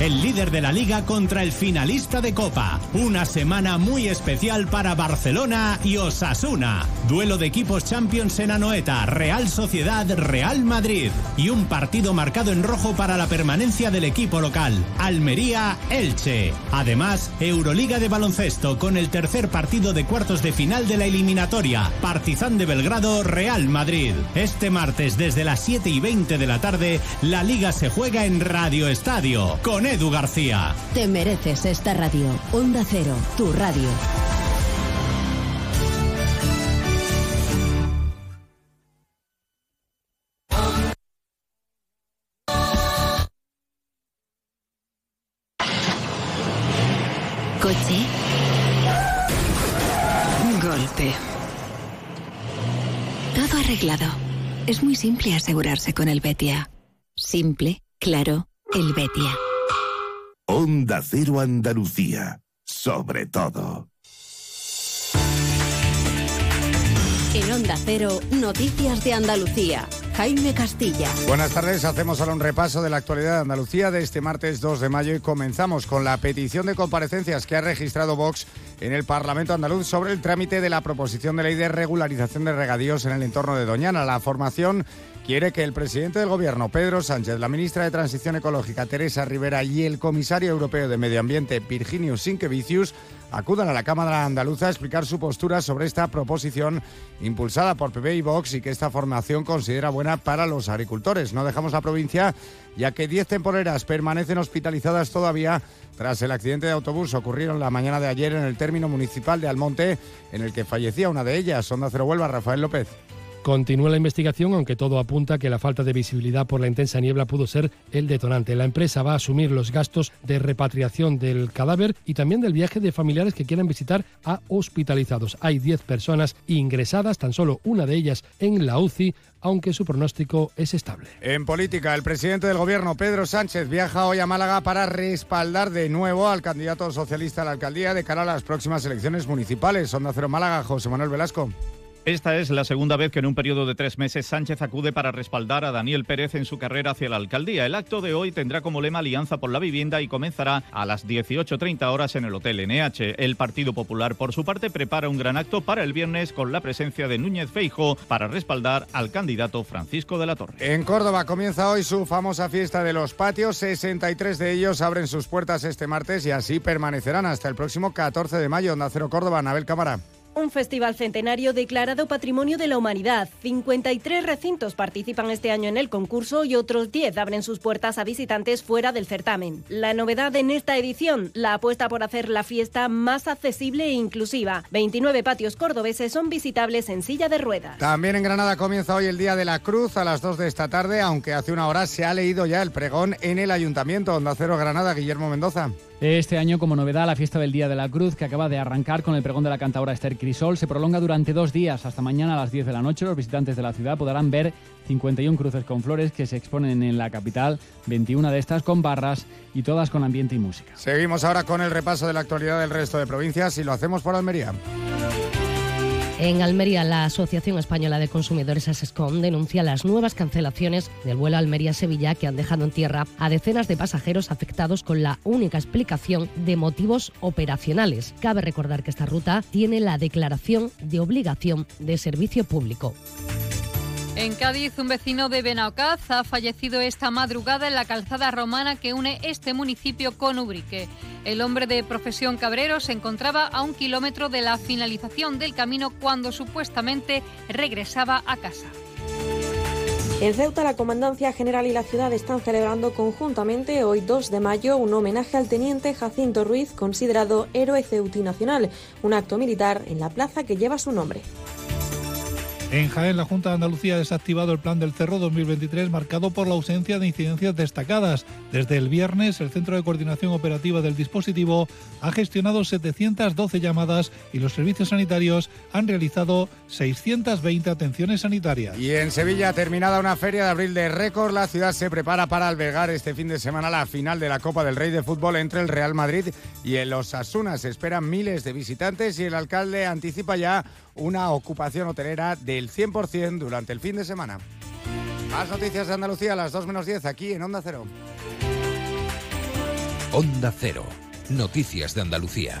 El líder de la liga contra el finalista de Copa. Una semana muy especial para Barcelona y Osasuna. Duelo de equipos Champions en Anoeta, Real Sociedad, Real Madrid. Y un partido marcado en rojo para la permanencia del equipo local. Almería, Elche. Además, Euroliga de baloncesto con el tercer partido de cuartos de final de la eliminatoria. Partizan de Belgrado, Real Madrid. Este martes desde las 7 y 20 de la tarde, la liga se juega en Radio Estadio. Edu García. Te mereces esta radio. Onda Cero, tu radio. Coche. Golpe. Todo arreglado. Es muy simple asegurarse con el Betia. Simple, claro, el Betia. Onda Cero Andalucía. Sobre todo. En Onda Cero, Noticias de Andalucía. Jaime Castilla. Buenas tardes, hacemos ahora un repaso de la actualidad de Andalucía de este martes 2 de mayo y comenzamos con la petición de comparecencias que ha registrado Vox en el Parlamento andaluz sobre el trámite de la proposición de ley de regularización de regadíos en el entorno de Doñana. La formación quiere que el presidente del Gobierno, Pedro Sánchez, la ministra de Transición Ecológica, Teresa Rivera, y el comisario europeo de Medio Ambiente, Virginio Sinquevicius, acudan a la Cámara Andaluza a explicar su postura sobre esta proposición impulsada por PP y Vox y que esta formación considera buena para los agricultores. No dejamos la provincia ya que 10 temporeras permanecen hospitalizadas todavía tras el accidente de autobús ocurrido la mañana de ayer en el término municipal de Almonte, en el que fallecía una de ellas. Onda Cero Huelva, Rafael López. Continúa la investigación, aunque todo apunta que la falta de visibilidad por la intensa niebla pudo ser el detonante. La empresa va a asumir los gastos de repatriación del cadáver y también del viaje de familiares que quieran visitar a hospitalizados. Hay 10 personas ingresadas, tan solo una de ellas en la UCI, aunque su pronóstico es estable. En política, el presidente del gobierno, Pedro Sánchez, viaja hoy a Málaga para respaldar de nuevo al candidato socialista a la alcaldía de cara a las próximas elecciones municipales. Onda Cero Málaga, José Manuel Velasco. Esta es la segunda vez que en un periodo de tres meses Sánchez acude para respaldar a Daniel Pérez en su carrera hacia la alcaldía. El acto de hoy tendrá como lema Alianza por la Vivienda y comenzará a las 18.30 horas en el Hotel NH. El Partido Popular, por su parte, prepara un gran acto para el viernes con la presencia de Núñez Feijo para respaldar al candidato Francisco de la Torre. En Córdoba comienza hoy su famosa fiesta de los patios. 63 de ellos abren sus puertas este martes y así permanecerán hasta el próximo 14 de mayo. Nacero Córdoba, Anabel Cámara. Un festival centenario declarado Patrimonio de la Humanidad. 53 recintos participan este año en el concurso y otros 10 abren sus puertas a visitantes fuera del certamen. La novedad en esta edición, la apuesta por hacer la fiesta más accesible e inclusiva. 29 patios cordobeses son visitables en silla de ruedas. También en Granada comienza hoy el Día de la Cruz a las 2 de esta tarde, aunque hace una hora se ha leído ya el pregón en el Ayuntamiento. Onda Cero Granada, Guillermo Mendoza. Este año, como novedad, la fiesta del Día de la Cruz, que acaba de arrancar con el pregón de la cantadora Esther Crisol, se prolonga durante dos días, hasta mañana a las 10 de la noche. Los visitantes de la ciudad podrán ver 51 cruces con flores que se exponen en la capital, 21 de estas con barras y todas con ambiente y música. Seguimos ahora con el repaso de la actualidad del resto de provincias y lo hacemos por Almería. En Almería, la Asociación Española de Consumidores ASESCOM denuncia las nuevas cancelaciones del vuelo Almería-Sevilla que han dejado en tierra a decenas de pasajeros afectados con la única explicación de motivos operacionales. Cabe recordar que esta ruta tiene la declaración de obligación de servicio público. En Cádiz, un vecino de Benaocaz ha fallecido esta madrugada en la calzada romana que une este municipio con Ubrique. El hombre de profesión cabrero se encontraba a un kilómetro de la finalización del camino cuando supuestamente regresaba a casa. En Ceuta, la Comandancia General y la ciudad están celebrando conjuntamente hoy 2 de mayo un homenaje al teniente Jacinto Ruiz, considerado héroe ceutí nacional, un acto militar en la plaza que lleva su nombre. En Jaén, la Junta de Andalucía ha desactivado el Plan del Cerro 2023 marcado por la ausencia de incidencias destacadas. Desde el viernes, el Centro de Coordinación Operativa del dispositivo ha gestionado 712 llamadas y los servicios sanitarios han realizado 620 atenciones sanitarias. Y en Sevilla, terminada una feria de abril de récord, la ciudad se prepara para albergar este fin de semana la final de la Copa del Rey de Fútbol entre el Real Madrid y el Osasuna. Se esperan miles de visitantes y el alcalde anticipa ya una ocupación hotelera del 100% durante el fin de semana. Más noticias de Andalucía a las 2 menos 10 aquí en Onda Cero. Onda Cero. Noticias de Andalucía.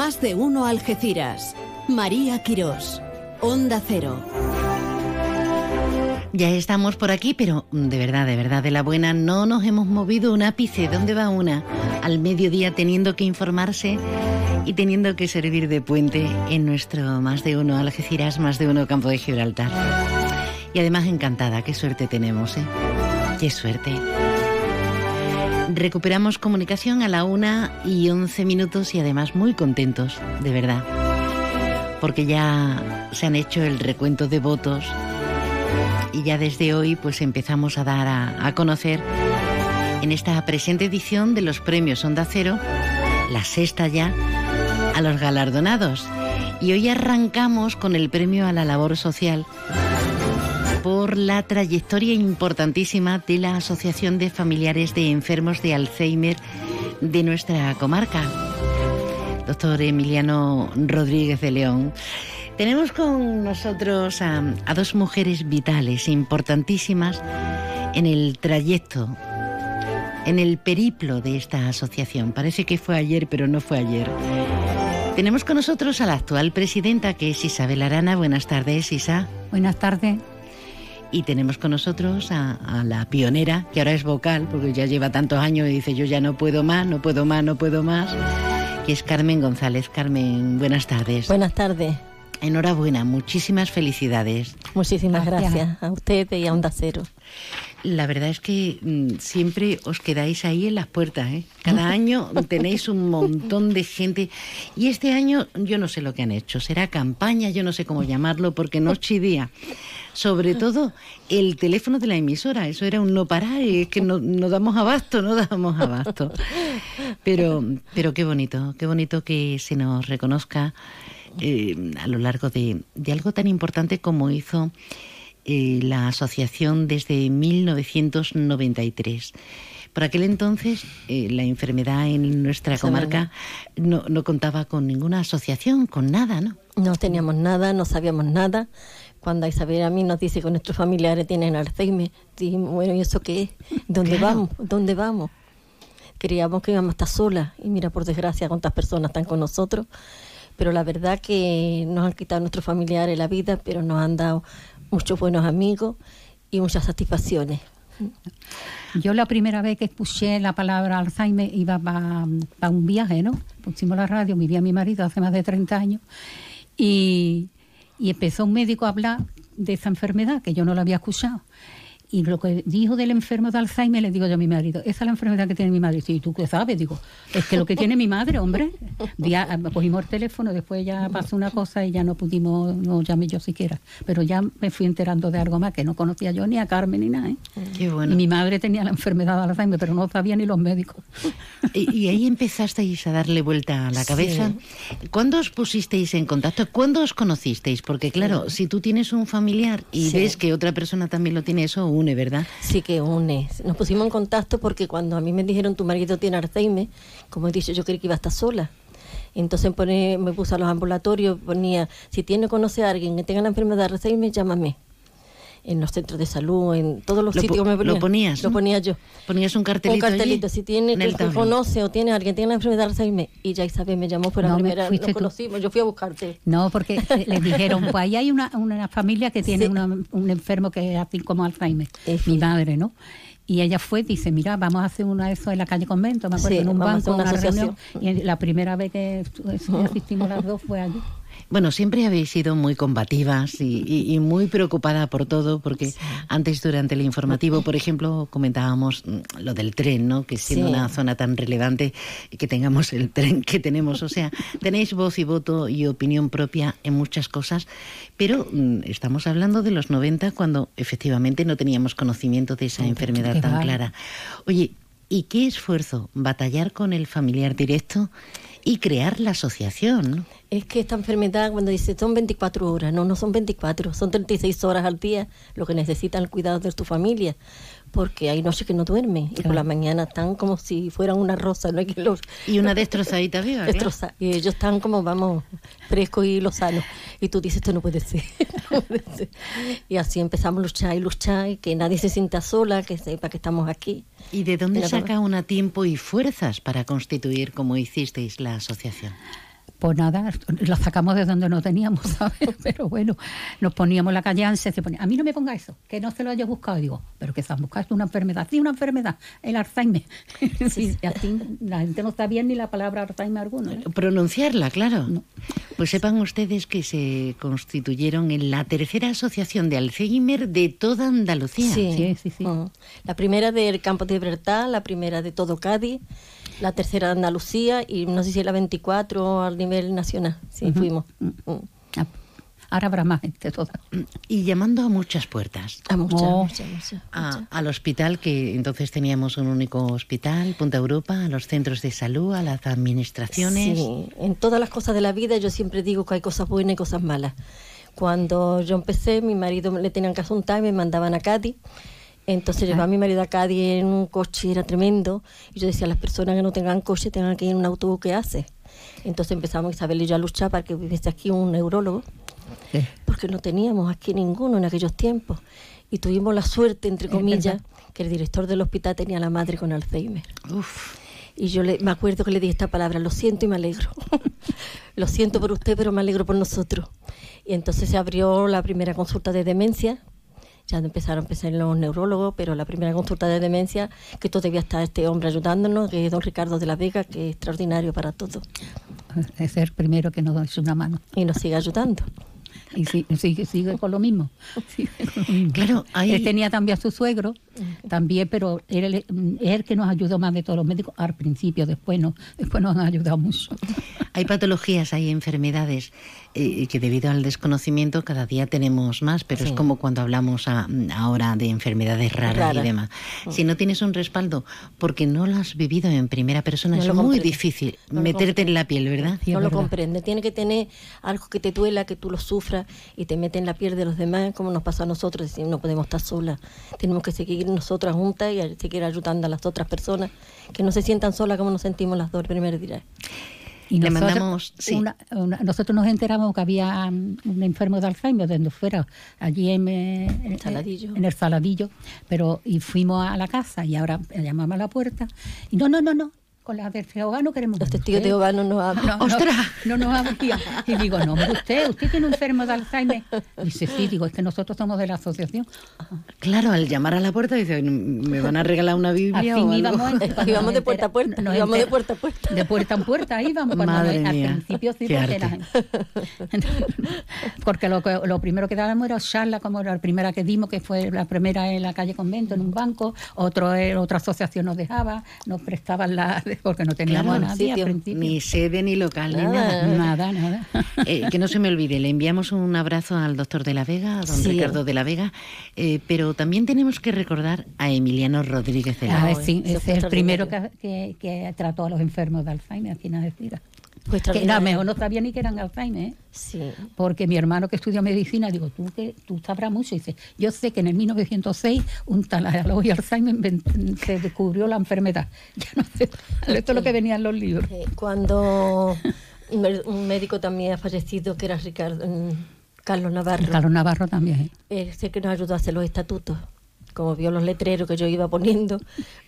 Más de uno Algeciras. María Quirós. Onda Cero. Ya estamos por aquí, pero de verdad, de verdad, de la buena, no nos hemos movido un ápice. ¿Dónde va una? Al mediodía teniendo que informarse y teniendo que servir de puente en nuestro más de uno Algeciras, más de uno Campo de Gibraltar. Y además encantada, qué suerte tenemos, ¿eh? Qué suerte. Recuperamos comunicación a la una y once minutos y además muy contentos, de verdad. Porque ya se han hecho el recuento de votos y ya desde hoy pues empezamos a dar a, a conocer en esta presente edición de los premios Onda Cero, la sexta ya, a los galardonados. Y hoy arrancamos con el premio a la labor social por la trayectoria importantísima de la Asociación de Familiares de Enfermos de Alzheimer de nuestra comarca. Doctor Emiliano Rodríguez de León. Tenemos con nosotros a, dos mujeres vitales, importantísimas en el trayecto, en el periplo de esta asociación. Parece que fue ayer, pero no fue ayer. Tenemos con nosotros a la actual presidenta, que es Isabel Arana. Buenas tardes, Isa. Buenas tardes. Y tenemos con nosotros a, a, la pionera, que ahora es vocal, porque ya lleva tantos años y dice yo ya no puedo más, no puedo más, no puedo más, que es Carmen González. Carmen, buenas tardes. Buenas tardes. Enhorabuena, muchísimas felicidades. Muchísimas gracias, gracias a usted y a Onda Cero. La verdad es que mmm, siempre os quedáis ahí en las puertas. ¿eh? Cada *laughs* año tenéis un montón de gente. Y este año yo no sé lo que han hecho. Será campaña, yo no sé cómo llamarlo, porque noche y día. Sobre todo el teléfono de la emisora. Eso era un no parar. Y es que no, no damos abasto, no damos abasto. Pero, pero qué bonito, qué bonito que se nos reconozca eh, a lo largo de, de algo tan importante como hizo eh, la asociación desde 1993. Por aquel entonces, eh, la enfermedad en nuestra comarca no, no, contaba con ninguna asociación, con nada, ¿no? No teníamos nada, no sabíamos nada. Cuando Isabel a mí nos dice que nuestros familiares tienen Alzheimer, dijimos, bueno, ¿y eso qué es? ¿Dónde claro. vamos? ¿Dónde vamos? Creíamos que íbamos a estar solas y mira, por desgracia, cuántas personas están con nosotros. Pero la verdad que nos han quitado nuestros familiares la vida, pero nos han dado muchos buenos amigos y muchas satisfacciones. Yo la primera vez que escuché la palabra Alzheimer iba para pa un viaje, ¿no? Pusimos la radio, me vi a mi marido hace más de 30 años y, y empezó un médico a hablar de esa enfermedad que yo no la había escuchado. Y lo que dijo del enfermo de Alzheimer, le digo yo a mi marido, esa es la enfermedad que tiene mi madre. ¿Y tú qué sabes? Digo, es que lo que tiene mi madre, hombre. Ya cogimos el teléfono, después ya pasó una cosa y ya no pudimos, no llamé yo siquiera. Pero ya me fui enterando de algo más que no conocía yo ni a Carmen ni nada. ¿eh? Qué bueno. Y mi madre tenía la enfermedad de Alzheimer, pero no sabía ni los médicos. Y, y ahí empezasteis a darle vuelta a la cabeza. Sí. ¿Cuándo os pusisteis en contacto? ¿Cuándo os conocisteis? Porque claro, sí. si tú tienes un familiar y sí. ves que otra persona también lo tiene, eso une, ¿verdad? Sí que une. Nos pusimos en contacto porque cuando a mí me dijeron tu marido tiene Alzheimer, como he dicho, yo creí que iba a estar sola. Entonces pone, me puse a los ambulatorios, ponía, si tiene conoce a alguien que tenga la enfermedad de Alzheimer, llámame. En los centros de salud, en todos los lo sitios me ponía. ¿Lo ponías? Lo ponía yo. ¿Ponías un cartelito Un cartelito, allí? si tiene, que conoce o tiene alguien tiene la enfermedad de Alzheimer. Y ya Isabel me llamó por la No, me primera, tú. conocimos, yo fui a buscarte. No, porque les *laughs* dijeron, pues ahí hay una, una familia que tiene Sí. una- un enfermo que es así como Alzheimer, mi madre, ¿no? Y ella fue, dice, mira, vamos a hacer una de eso en la calle Convento, me acuerdo, Sí, en un banco, una una reunión. Y la primera vez que asistimos las dos fue allí. Bueno, siempre habéis sido muy combativas y, muy preocupada por todo, porque antes durante el informativo, por ejemplo, comentábamos mm, lo del tren, ¿no? Que siendo una zona tan relevante, que tengamos el tren que tenemos. O sea, tenéis voz y voto y opinión propia en muchas cosas, pero mm, estamos hablando de los 90 cuando efectivamente no teníamos conocimiento de esa enfermedad tan clara. Oye, ¿y qué esfuerzo batallar con el familiar directo y crear la asociación? Es que esta enfermedad, cuando dice son 24 horas, no, no son 24, son 36 horas al día lo que necesitan el cuidado de tu familia porque hay noches que no duermen y por la mañana están como si fueran una rosa, no hay que los... Y una destrozadita viva, Destroza, Y ellos están como, vamos, frescos y lozanos. Y tú dices, esto *laughs* no puede ser, Y así empezamos a luchar y luchar y que nadie se sienta sola, que sepa que estamos aquí. ¿Y de dónde saca una tiempo y fuerzas para constituir, como hicisteis, la asociación? Pues nada, la sacamos de donde no teníamos, *laughs* ¿sabes? Pero bueno, nos poníamos la calle se ponía, a mí no me ponga eso, que no se lo haya buscado. Y digo, pero que se han buscado una enfermedad, sí, una enfermedad, el Alzheimer. *laughs* Sí, así la gente no sabía ni la palabra Alzheimer alguno. ¿eh? Pronunciarla, claro. Pues sepan ustedes que se constituyeron en la tercera asociación de Alzheimer de toda Andalucía. Sí, sí, sí. La primera del campo de Libertad, la primera de todo Cádiz la tercera de Andalucía y no sé si la 24 a nivel nacional. Sí, fuimos. Mm. Mm. Ah, ahora habrá más gente toda. Y llamando a muchas puertas. A muchas, oh. muchas, muchas, Al hospital, que entonces teníamos un único hospital, Punta Europa, a los centros de salud, a las administraciones. Sí, en todas las cosas de la vida yo siempre digo que hay cosas buenas y cosas malas. Cuando yo empecé, mi marido le tenían que asuntar y me mandaban a Cádiz entonces llevaba a mi marido a Cádiz en un coche, era tremendo. Y yo decía, las personas que no tengan coche tengan que ir en un autobús, ¿qué hace? Entonces empezamos Isabel y yo a luchar para que hubiese aquí un neurólogo, porque no teníamos aquí ninguno en aquellos tiempos. Y tuvimos la suerte, entre comillas, que el director del hospital tenía a la madre con Alzheimer. Y yo le, me acuerdo que le dije esta palabra, lo siento y me alegro. *laughs* lo siento por usted, pero me alegro por nosotros. Y entonces se abrió la primera consulta de demencia ya empezaron a empezar los neurólogos, pero la primera consulta de demencia, que todavía está este hombre ayudándonos, que es don Ricardo de la Vega, que es extraordinario para todo. Es el primero que nos da una mano. Y nos sigue ayudando. Y sigue, sigue, con lo mismo. Claro, Él tenía también a su suegro, también, pero él es el que nos ayudó más de todos los médicos al principio, después no, después nos han ayudado mucho. Hay patologías, hay enfermedades eh, que debido al desconocimiento cada día tenemos más, pero es como cuando hablamos ahora de enfermedades raras y demás. Mm. Si no tienes un respaldo porque no lo has vivido en primera persona, es muy difícil meterte en la piel, ¿verdad? no lo comprende. Tiene que tener algo que te duela, que tú lo sufras y te mete en la piel de los demás, como nos pasa a nosotros, decir, no podemos estar solas. Tenemos que seguir nosotras juntas y seguir ayudando a las otras personas que no se sientan solas como nos sentimos las dos primer día. Y nosotros, nosotros nos enteramos que había um, un enfermo de Alzheimer donde fuera, allí en, eh, en, el Saladillo, pero y fuimos a la casa y ahora llamamos a la puerta y no, no, no, no, con las de Jehová no queremos. Los testigos de Jehová no nos hablan. No, ¡Ostras! No, nos abrían. Y digo, no, usted, usted tiene un enfermo de Alzheimer. dice, sí, digo, es que nosotros somos de la asociación. Claro, al llamar a la puerta dice, ¿me van a regalar una Biblia? Al fin íbamos, íbamos *laughs* de puerta a puerta. Nos íbamos de puerta a puerta. De puerta en puerta íbamos. Madre al principio sí, porque, era, *laughs* porque lo, lo primero que dábamos era charla, como la primera que dimos, que fue la primera en la calle Convento, en un banco. Otro, eh, otra asociación nos dejaba, nos prestaban la porque no teníamos Ni sede, ni local, nada. ni nada. Nada, nada. Eh, que no se me olvide, le enviamos un abrazo al doctor de la Vega, a don Ricardo de la Vega, eh, pero también tenemos que recordar a Emiliano Rodríguez de la ah, sí, es el primero que, que, trató a los enfermos de Alzheimer aquí en Algeciras. Pues que no, mejor no sabía ni que eran Alzheimer, ¿eh? Sí. Porque mi hermano que estudia medicina, digo, tú que tú sabrás mucho, dice, yo sé que en el 1906 un tal Alzheimer se descubrió la enfermedad. *laughs* Ya no sé, esto es lo que venía en los libros. Eh, cuando un médico también ha fallecido, que era Ricardo, mm, Carlos Navarro. Carlos Navarro también. Eh, sé que nos ayudó a hacer los estatutos como vio los letreros que yo iba poniendo,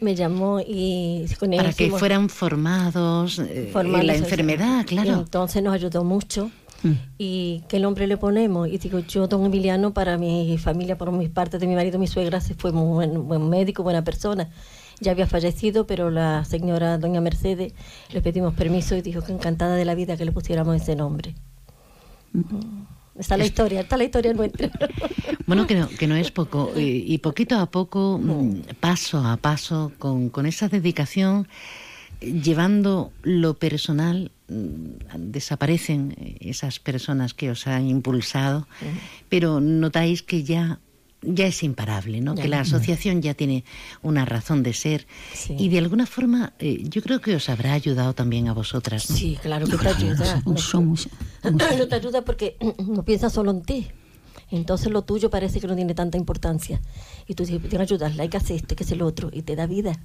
me llamó y con Para que fueran formados, eh, en la enfermedad, claro. entonces nos ayudó mucho. Mm. ¿Y qué nombre le ponemos? Y digo, yo, don Emiliano, para mi familia, por mis partes de mi marido, mi suegra, se fue muy buen, buen médico, buena persona. Ya había fallecido, pero la señora doña Mercedes le pedimos permiso y dijo que encantada de la vida que le pusiéramos ese nombre. Está la historia, está la historia nuestra. *laughs* Bueno, que no, que no es poco. Y, y poquito a poco, mm, paso a paso, con, con esa dedicación, llevando lo personal, mm, desaparecen esas personas que os han impulsado, pero notáis que ya ya es imparable, ¿no? Ya. Que la asociación ya tiene una razón de ser y de alguna forma eh, yo creo que os habrá ayudado también a vosotras. ¿no? Sí, claro que te ayuda. *coughs* No te ayuda porque *coughs* no piensas solo en ti. Entonces lo tuyo parece que no tiene tanta importancia. Y tú dices, tienes que ayudarla, hay que hacer esto, hay que hacer lo otro. Y te da vida.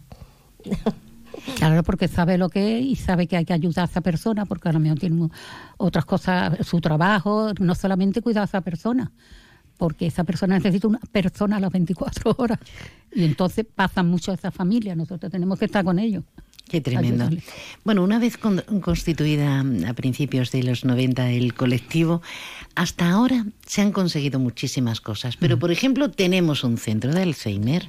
*laughs* Claro, porque sabe lo que es y sabe que hay que ayudar a esa persona, porque a lo mejor tiene otras cosas, su trabajo, no solamente cuidar a esa persona, porque esa persona necesita una persona a las 24 horas. Y entonces pasan mucho a esa familia, nosotros tenemos que estar con ellos. Qué tremendo. Bueno, una vez con- constituida a principios de los 90 el colectivo, hasta ahora se han conseguido muchísimas cosas. Pero, por ejemplo, tenemos un centro de Alzheimer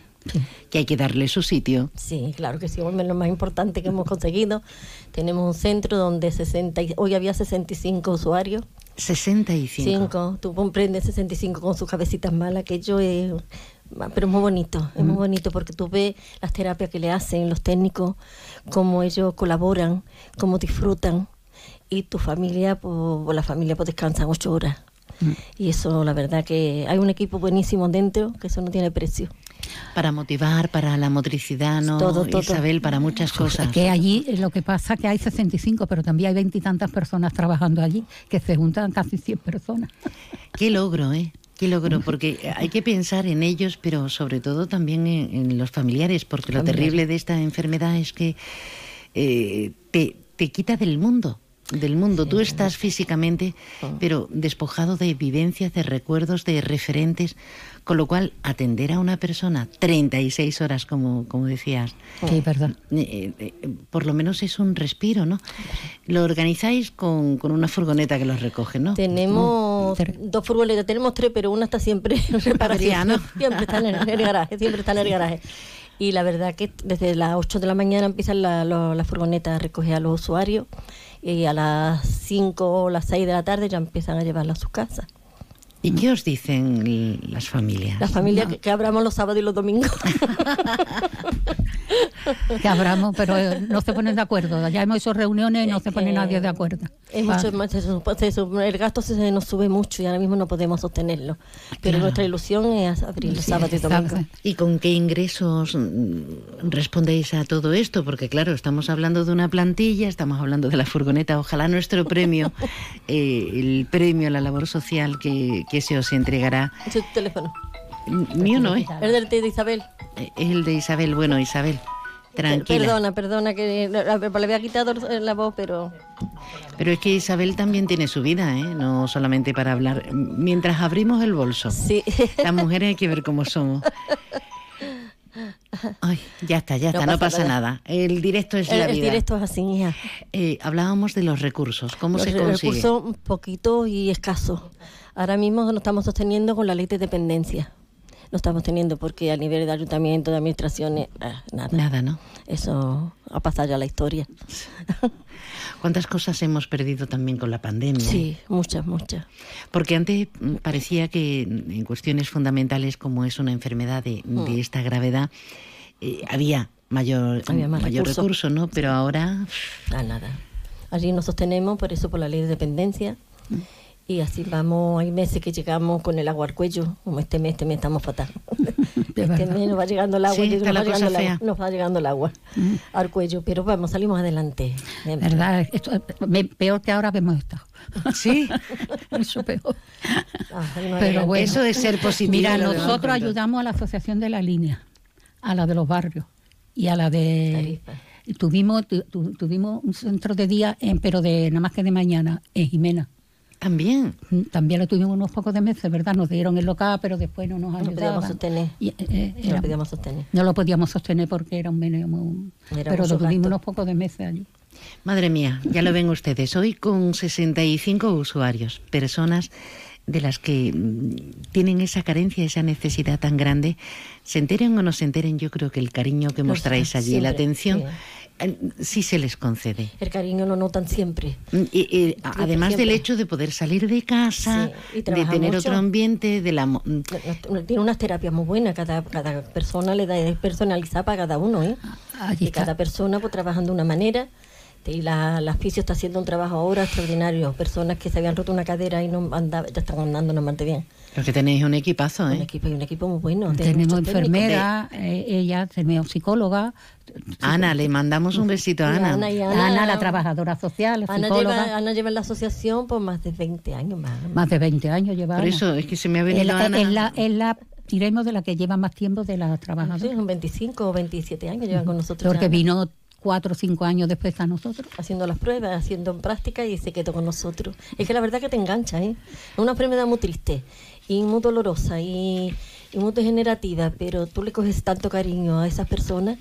que hay que darle su sitio. Sí, claro que sí, hombre, lo más importante que hemos conseguido. Tenemos un centro donde 60, y- hoy había 65 usuarios. 65. Cinco, tú comprendes 65 con sus cabecitas malas, que yo es, pero es muy bonito, es muy bonito porque tú ves las terapias que le hacen los técnicos, cómo ellos colaboran, cómo disfrutan y tu familia, pues la familia pues descansan ocho horas. Y eso, la verdad que hay un equipo buenísimo dentro, que eso no tiene precio. Para motivar, para la motricidad, ¿no? Todo, todo. Isabel, para muchas cosas. Que allí lo que pasa es que hay 65, pero también hay veintitantas personas trabajando allí, que se juntan casi 100 personas. Qué logro, ¿eh? Qué logro, porque hay que pensar en ellos, pero sobre todo también en, en los familiares, porque lo terrible de esta enfermedad es que eh, te, te quita del mundo, del mundo. Tú estás físicamente, pero despojado de vivencias, de recuerdos, de referentes, con lo cual atender a una persona 36 horas, como, como decías, Sí, verdad. eh, eh, por lo menos es un respiro, ¿no? Lo organizáis con, con una furgoneta que los recoge, ¿no? Tenemos dos furgonetas, tenemos tres, pero una está siempre en reparación. Adriana. Siempre está en el, el garaje, siempre está en el garaje. Y la verdad que desde las 8 de la mañana empiezan la, lo- la furgoneta a recoger a los usuarios y a las 5 o las 6 de la tarde ya empiezan a llevarla a sus casas. ¿Y qué os dicen las familias? La familia que, que abramos los sábados y los domingos. *laughs* Que abramos, pero eh, no se ponen de acuerdo. Ya hemos hecho reuniones y no se pone nadie de acuerdo. Es mucho más, el gasto se nos sube mucho y ahora mismo no podemos sostenerlo. Pero Claro. nuestra ilusión es abrir los Sí, sábados y domingos. ¿Y con qué ingresos mm, respondéis a todo esto? Porque claro, estamos hablando de una plantilla, estamos hablando de la furgoneta. Ojalá nuestro premio, *laughs* eh, el premio a la labor social que, que se os entregará, es tu teléfono. mío no, ¿eh? Es del de Isabel. Es el de Isabel. Bueno, Isabel, tranquila. Perdona, perdona, que le había quitado la voz, pero Pero es que Isabel también tiene su vida, ¿eh? No solamente para hablar. Mientras abrimos el bolso, sí. *laughs* las mujeres hay que ver cómo somos. Ay, ya está, ya No está, no pasa pasa nada. El directo es el, la el vida. directo es así, hija. Eh, hablábamos de los recursos, ¿cómo Los se consigue? recursos un poquito y escasos. Ahora mismo nos estamos sosteniendo con la ley de dependencia. Lo estamos teniendo porque a nivel de ayuntamiento, de administraciones, ah, nada. Nada, ¿no? Eso ha pasado ya a la historia. *laughs* ¿Cuántas cosas hemos perdido también con la pandemia? Sí, muchas, muchas. Porque antes mm, parecía que mm, en cuestiones fundamentales como es una enfermedad de, Mm. de esta gravedad, eh, había mayor, Había más mayor recursos. recurso, ¿no? Pero ahora... Ah, nada. Allí nos sostenemos, por eso por la ley de dependencia. Mm. Y así vamos, hay meses que llegamos con el agua al cuello, como este mes, este mes estamos fatal. *laughs* este verdad. mes nos va llegando el agua, Sí, nos, va llegando el agua fea. nos va llegando el agua al cuello, pero vamos, salimos adelante. ¿Verdad? Esto, me- peor que ahora que hemos estado. Sí. *laughs* Eso peor. Ah, Pero bueno. Eso es ser positivo. Mira, nosotros ayudamos a la Asociación de la Línea, a la de los barrios y a la de... Tuvimos, tu- tu- tuvimos un centro de día, en- pero de nada más que de mañana, en Jimena. También. También lo tuvimos unos pocos de meses, ¿verdad? Nos dieron el local, pero después no nos No ayudaban. podíamos sostener. Y, eh, eh, No podíamos sostener. no lo podíamos sostener porque era un meneo muy... Era pero lo tuvimos gasto. unos pocos de meses allí. Madre mía, ya lo ven ustedes. Hoy con 65 usuarios, personas de las que mm, tienen esa carencia, esa necesidad tan grande, se enteren o no se enteren, yo creo que el cariño que mostráis allí, la atención, sí se les concede. El cariño lo notan siempre. Mm, y, además del hecho de poder salir de casa, de tener otro ambiente, de la... Mm. Tiene unas terapias muy buenas, cada, cada persona le da personalizada para cada uno, ¿eh? y cada persona pues trabajando de una manera y la, la fisio está haciendo un trabajo ahora extraordinario. Personas que se habían roto una cadera y no andaba, ya están andando normalmente bien. Lo que tenéis un equipazo, ¿eh? Un equipo y un equipo muy bueno. Tenemos enfermera, eh, ella, tenemos psicóloga. Ana, le mandamos un besito a Ana. Ana, la trabajadora social, Ana Lleva, Ana lleva en la asociación por más de 20 años más. Más de 20 años lleva Por eso, es que se me ha venido es Ana. la, es la diremos de la que lleva más tiempo de las trabajadoras. Sí, son 25 o 27 años llevan con nosotros. Porque vino cuatro o cinco años después a nosotros. Haciendo las pruebas, haciendo en práctica y se quedó con nosotros. Es que la verdad que te engancha, ¿eh? Es una enfermedad muy triste y muy dolorosa y, y muy degenerativa, pero tú le coges tanto cariño a esas personas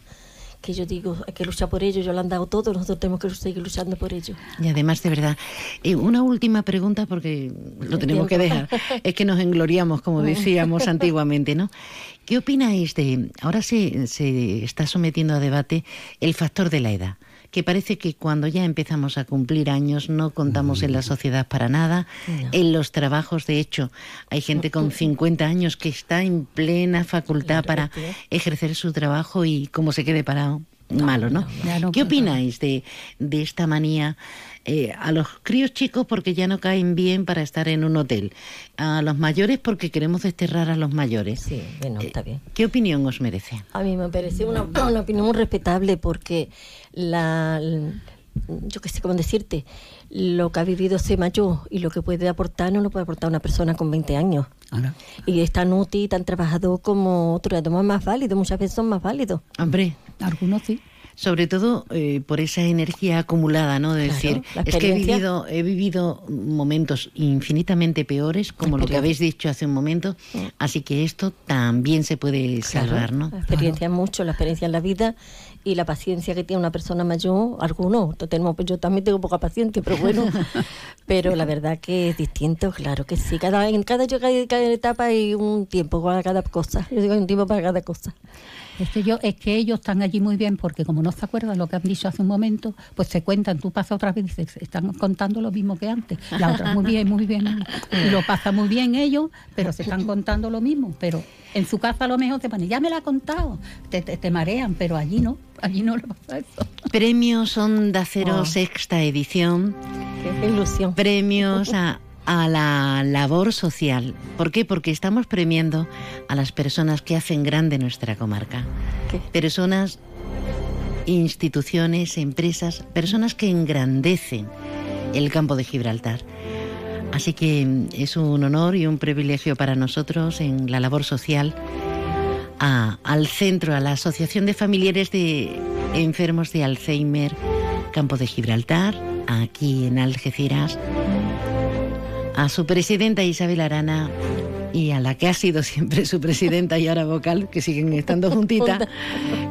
que yo digo, hay que luchar por ello, yo lo han dado todo, nosotros tenemos que seguir luchando por ello. Y además, de verdad, eh, una última pregunta porque lo tenemos que dejar, es que nos engloriamos, como decíamos *laughs* antiguamente, ¿no? ¿Qué opináis de, ahora se, se está sometiendo a debate el factor de la edad? Que parece que cuando ya empezamos a cumplir años no contamos en la sociedad para nada. En los trabajos, de hecho, hay gente con 50 años que está en plena facultad para ejercer su trabajo y como se quede parado, malo, ¿no? ¿Qué opináis de, de esta manía? Eh, a los críos chicos porque ya no caen bien para estar en un hotel, a los mayores porque queremos desterrar a los mayores. Sí, bueno, está bien. ¿Qué opinión os merece? A mí me parece una, una opinión muy respetable porque la, yo qué sé cómo decirte, lo que ha vivido ese mayor y lo que puede aportar no lo puede aportar una persona con 20 años. Y es tan útil, tan trabajador como otro, además más válido, muchas veces son más válidos. Hombre, algunos sí sobre todo eh, por esa energía acumulada, ¿no? De decir, es que he vivido, he vivido momentos infinitamente peores, como lo que habéis dicho hace un momento, mm. así que esto también se puede salvar, ¿no? La experiencia mucho, la experiencia en la vida y la paciencia que tiene una persona mayor, algunos, tenemos, yo también tengo poca paciencia, pero bueno, *laughs* pero la verdad que es distinto, claro que sí, cada, en cada, cada etapa hay un tiempo para cada cosa, yo digo hay un tiempo para cada cosa. Es que, yo, es que ellos están allí muy bien porque como no se acuerdan lo que han dicho hace un momento, pues se cuentan, tú pasas otra vez y dices, están contando lo mismo que antes. La otra, muy bien, muy bien. Y *laughs* lo pasa muy bien ellos, pero se están contando lo mismo. Pero en su casa a lo mejor te ponen, ya me la ha contado, te, te, marean, pero allí no, allí no le pasa eso. Premios Onda Cero oh. Sexta Edición. Qué ilusión. Premios *laughs* a a la labor social. ¿Por qué? Porque estamos premiando a las personas que hacen grande nuestra comarca. Personas, instituciones, empresas, personas que engrandecen el campo de Gibraltar. Así que es un honor y un privilegio para nosotros en la labor social al centro, a la Asociación de Familiares de Enfermos de Alzheimer, Campo de Gibraltar, aquí en Algeciras a su presidenta Isabel Arana y a la que ha sido siempre su presidenta y ahora vocal, que siguen estando juntitas,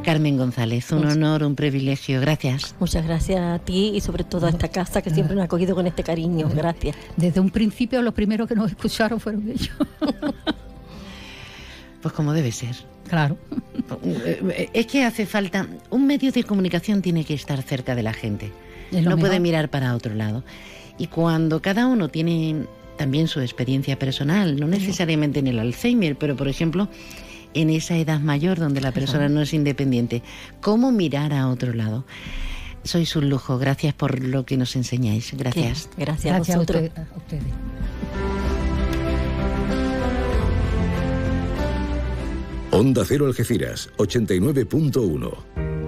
Carmen González. Un honor, un privilegio. Gracias. Muchas gracias a ti y sobre todo a esta casa que siempre nos ha acogido con este cariño. Gracias. Desde un principio los primeros que nos escucharon fueron ellos. *laughs* Pues como debe ser. Claro. Es que hace falta, un medio de comunicación tiene que estar cerca de la gente. No puede mirar para otro lado. Y cuando cada uno tiene también su experiencia personal, no necesariamente en el Alzheimer, pero por ejemplo en esa edad mayor donde la persona no es independiente, cómo mirar a otro lado. Sois un lujo, gracias por lo que nos enseñáis. Gracias. Gracias, a, vosotros. a ustedes. Onda Cero Algeciras, 89.1.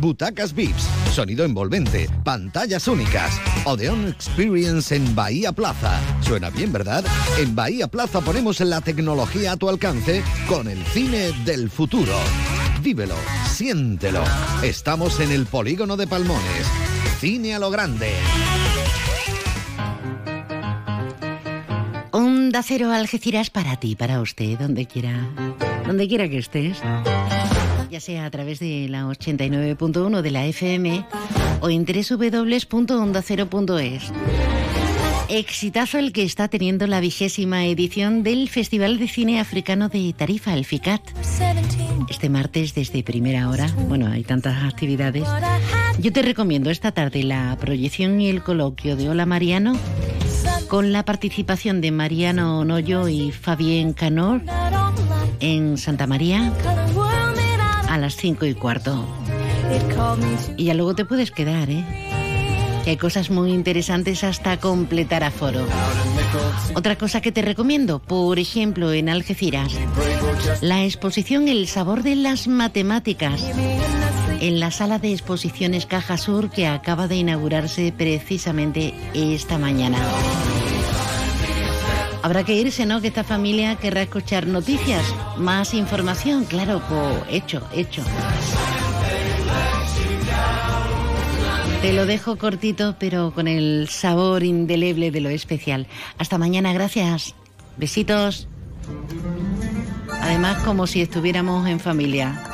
Butacas VIPs, sonido envolvente, pantallas únicas. Odeon Experience en Bahía Plaza. Suena bien, ¿verdad? En Bahía Plaza ponemos la tecnología a tu alcance con el cine del futuro. Vívelo, siéntelo. Estamos en el polígono de Palmones. Cine a lo grande. Onda Cero Algeciras para ti, para usted, donde quiera, donde quiera que estés ya sea a través de la 89.1 de la FM o en www.ondacero.es. Exitazo el que está teniendo la vigésima edición del Festival de Cine Africano de Tarifa, el FICAT. Este martes desde primera hora, bueno, hay tantas actividades. Yo te recomiendo esta tarde la proyección y el coloquio de Hola Mariano con la participación de Mariano Noyo y Fabien Canor en Santa María las 5 y cuarto. Y ya luego te puedes quedar, ¿eh? Que hay cosas muy interesantes hasta completar aforo. Otra cosa que te recomiendo, por ejemplo, en Algeciras, la exposición El sabor de las matemáticas en la sala de exposiciones Caja Sur que acaba de inaugurarse precisamente esta mañana. Habrá que irse, ¿no? Que esta familia querrá escuchar noticias, más información, claro, pues hecho, hecho. Te lo dejo cortito, pero con el sabor indeleble de lo especial. Hasta mañana, gracias. Besitos. Además, como si estuviéramos en familia.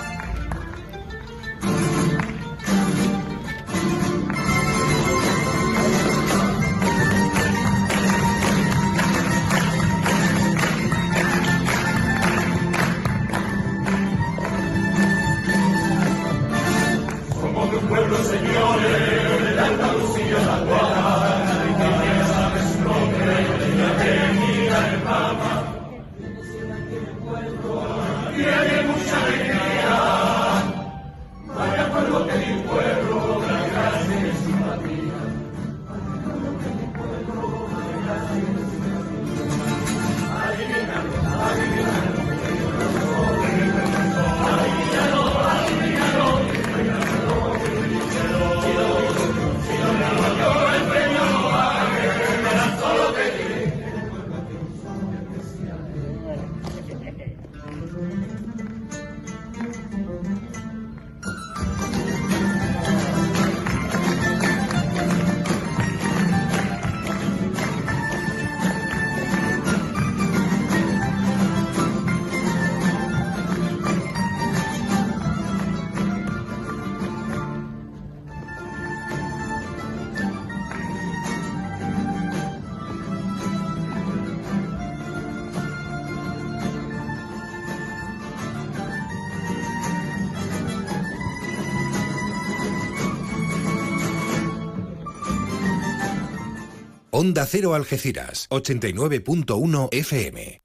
Onda Cero Algeciras, 89.1 FM.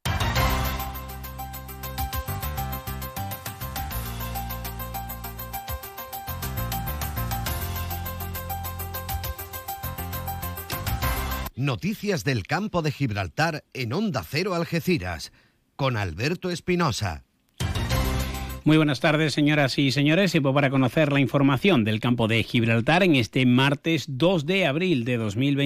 Noticias del campo de Gibraltar en Onda Cero Algeciras, con Alberto Espinosa. Muy buenas tardes, señoras y señores. Y para conocer la información del campo de Gibraltar en este martes 2 de abril de 2020.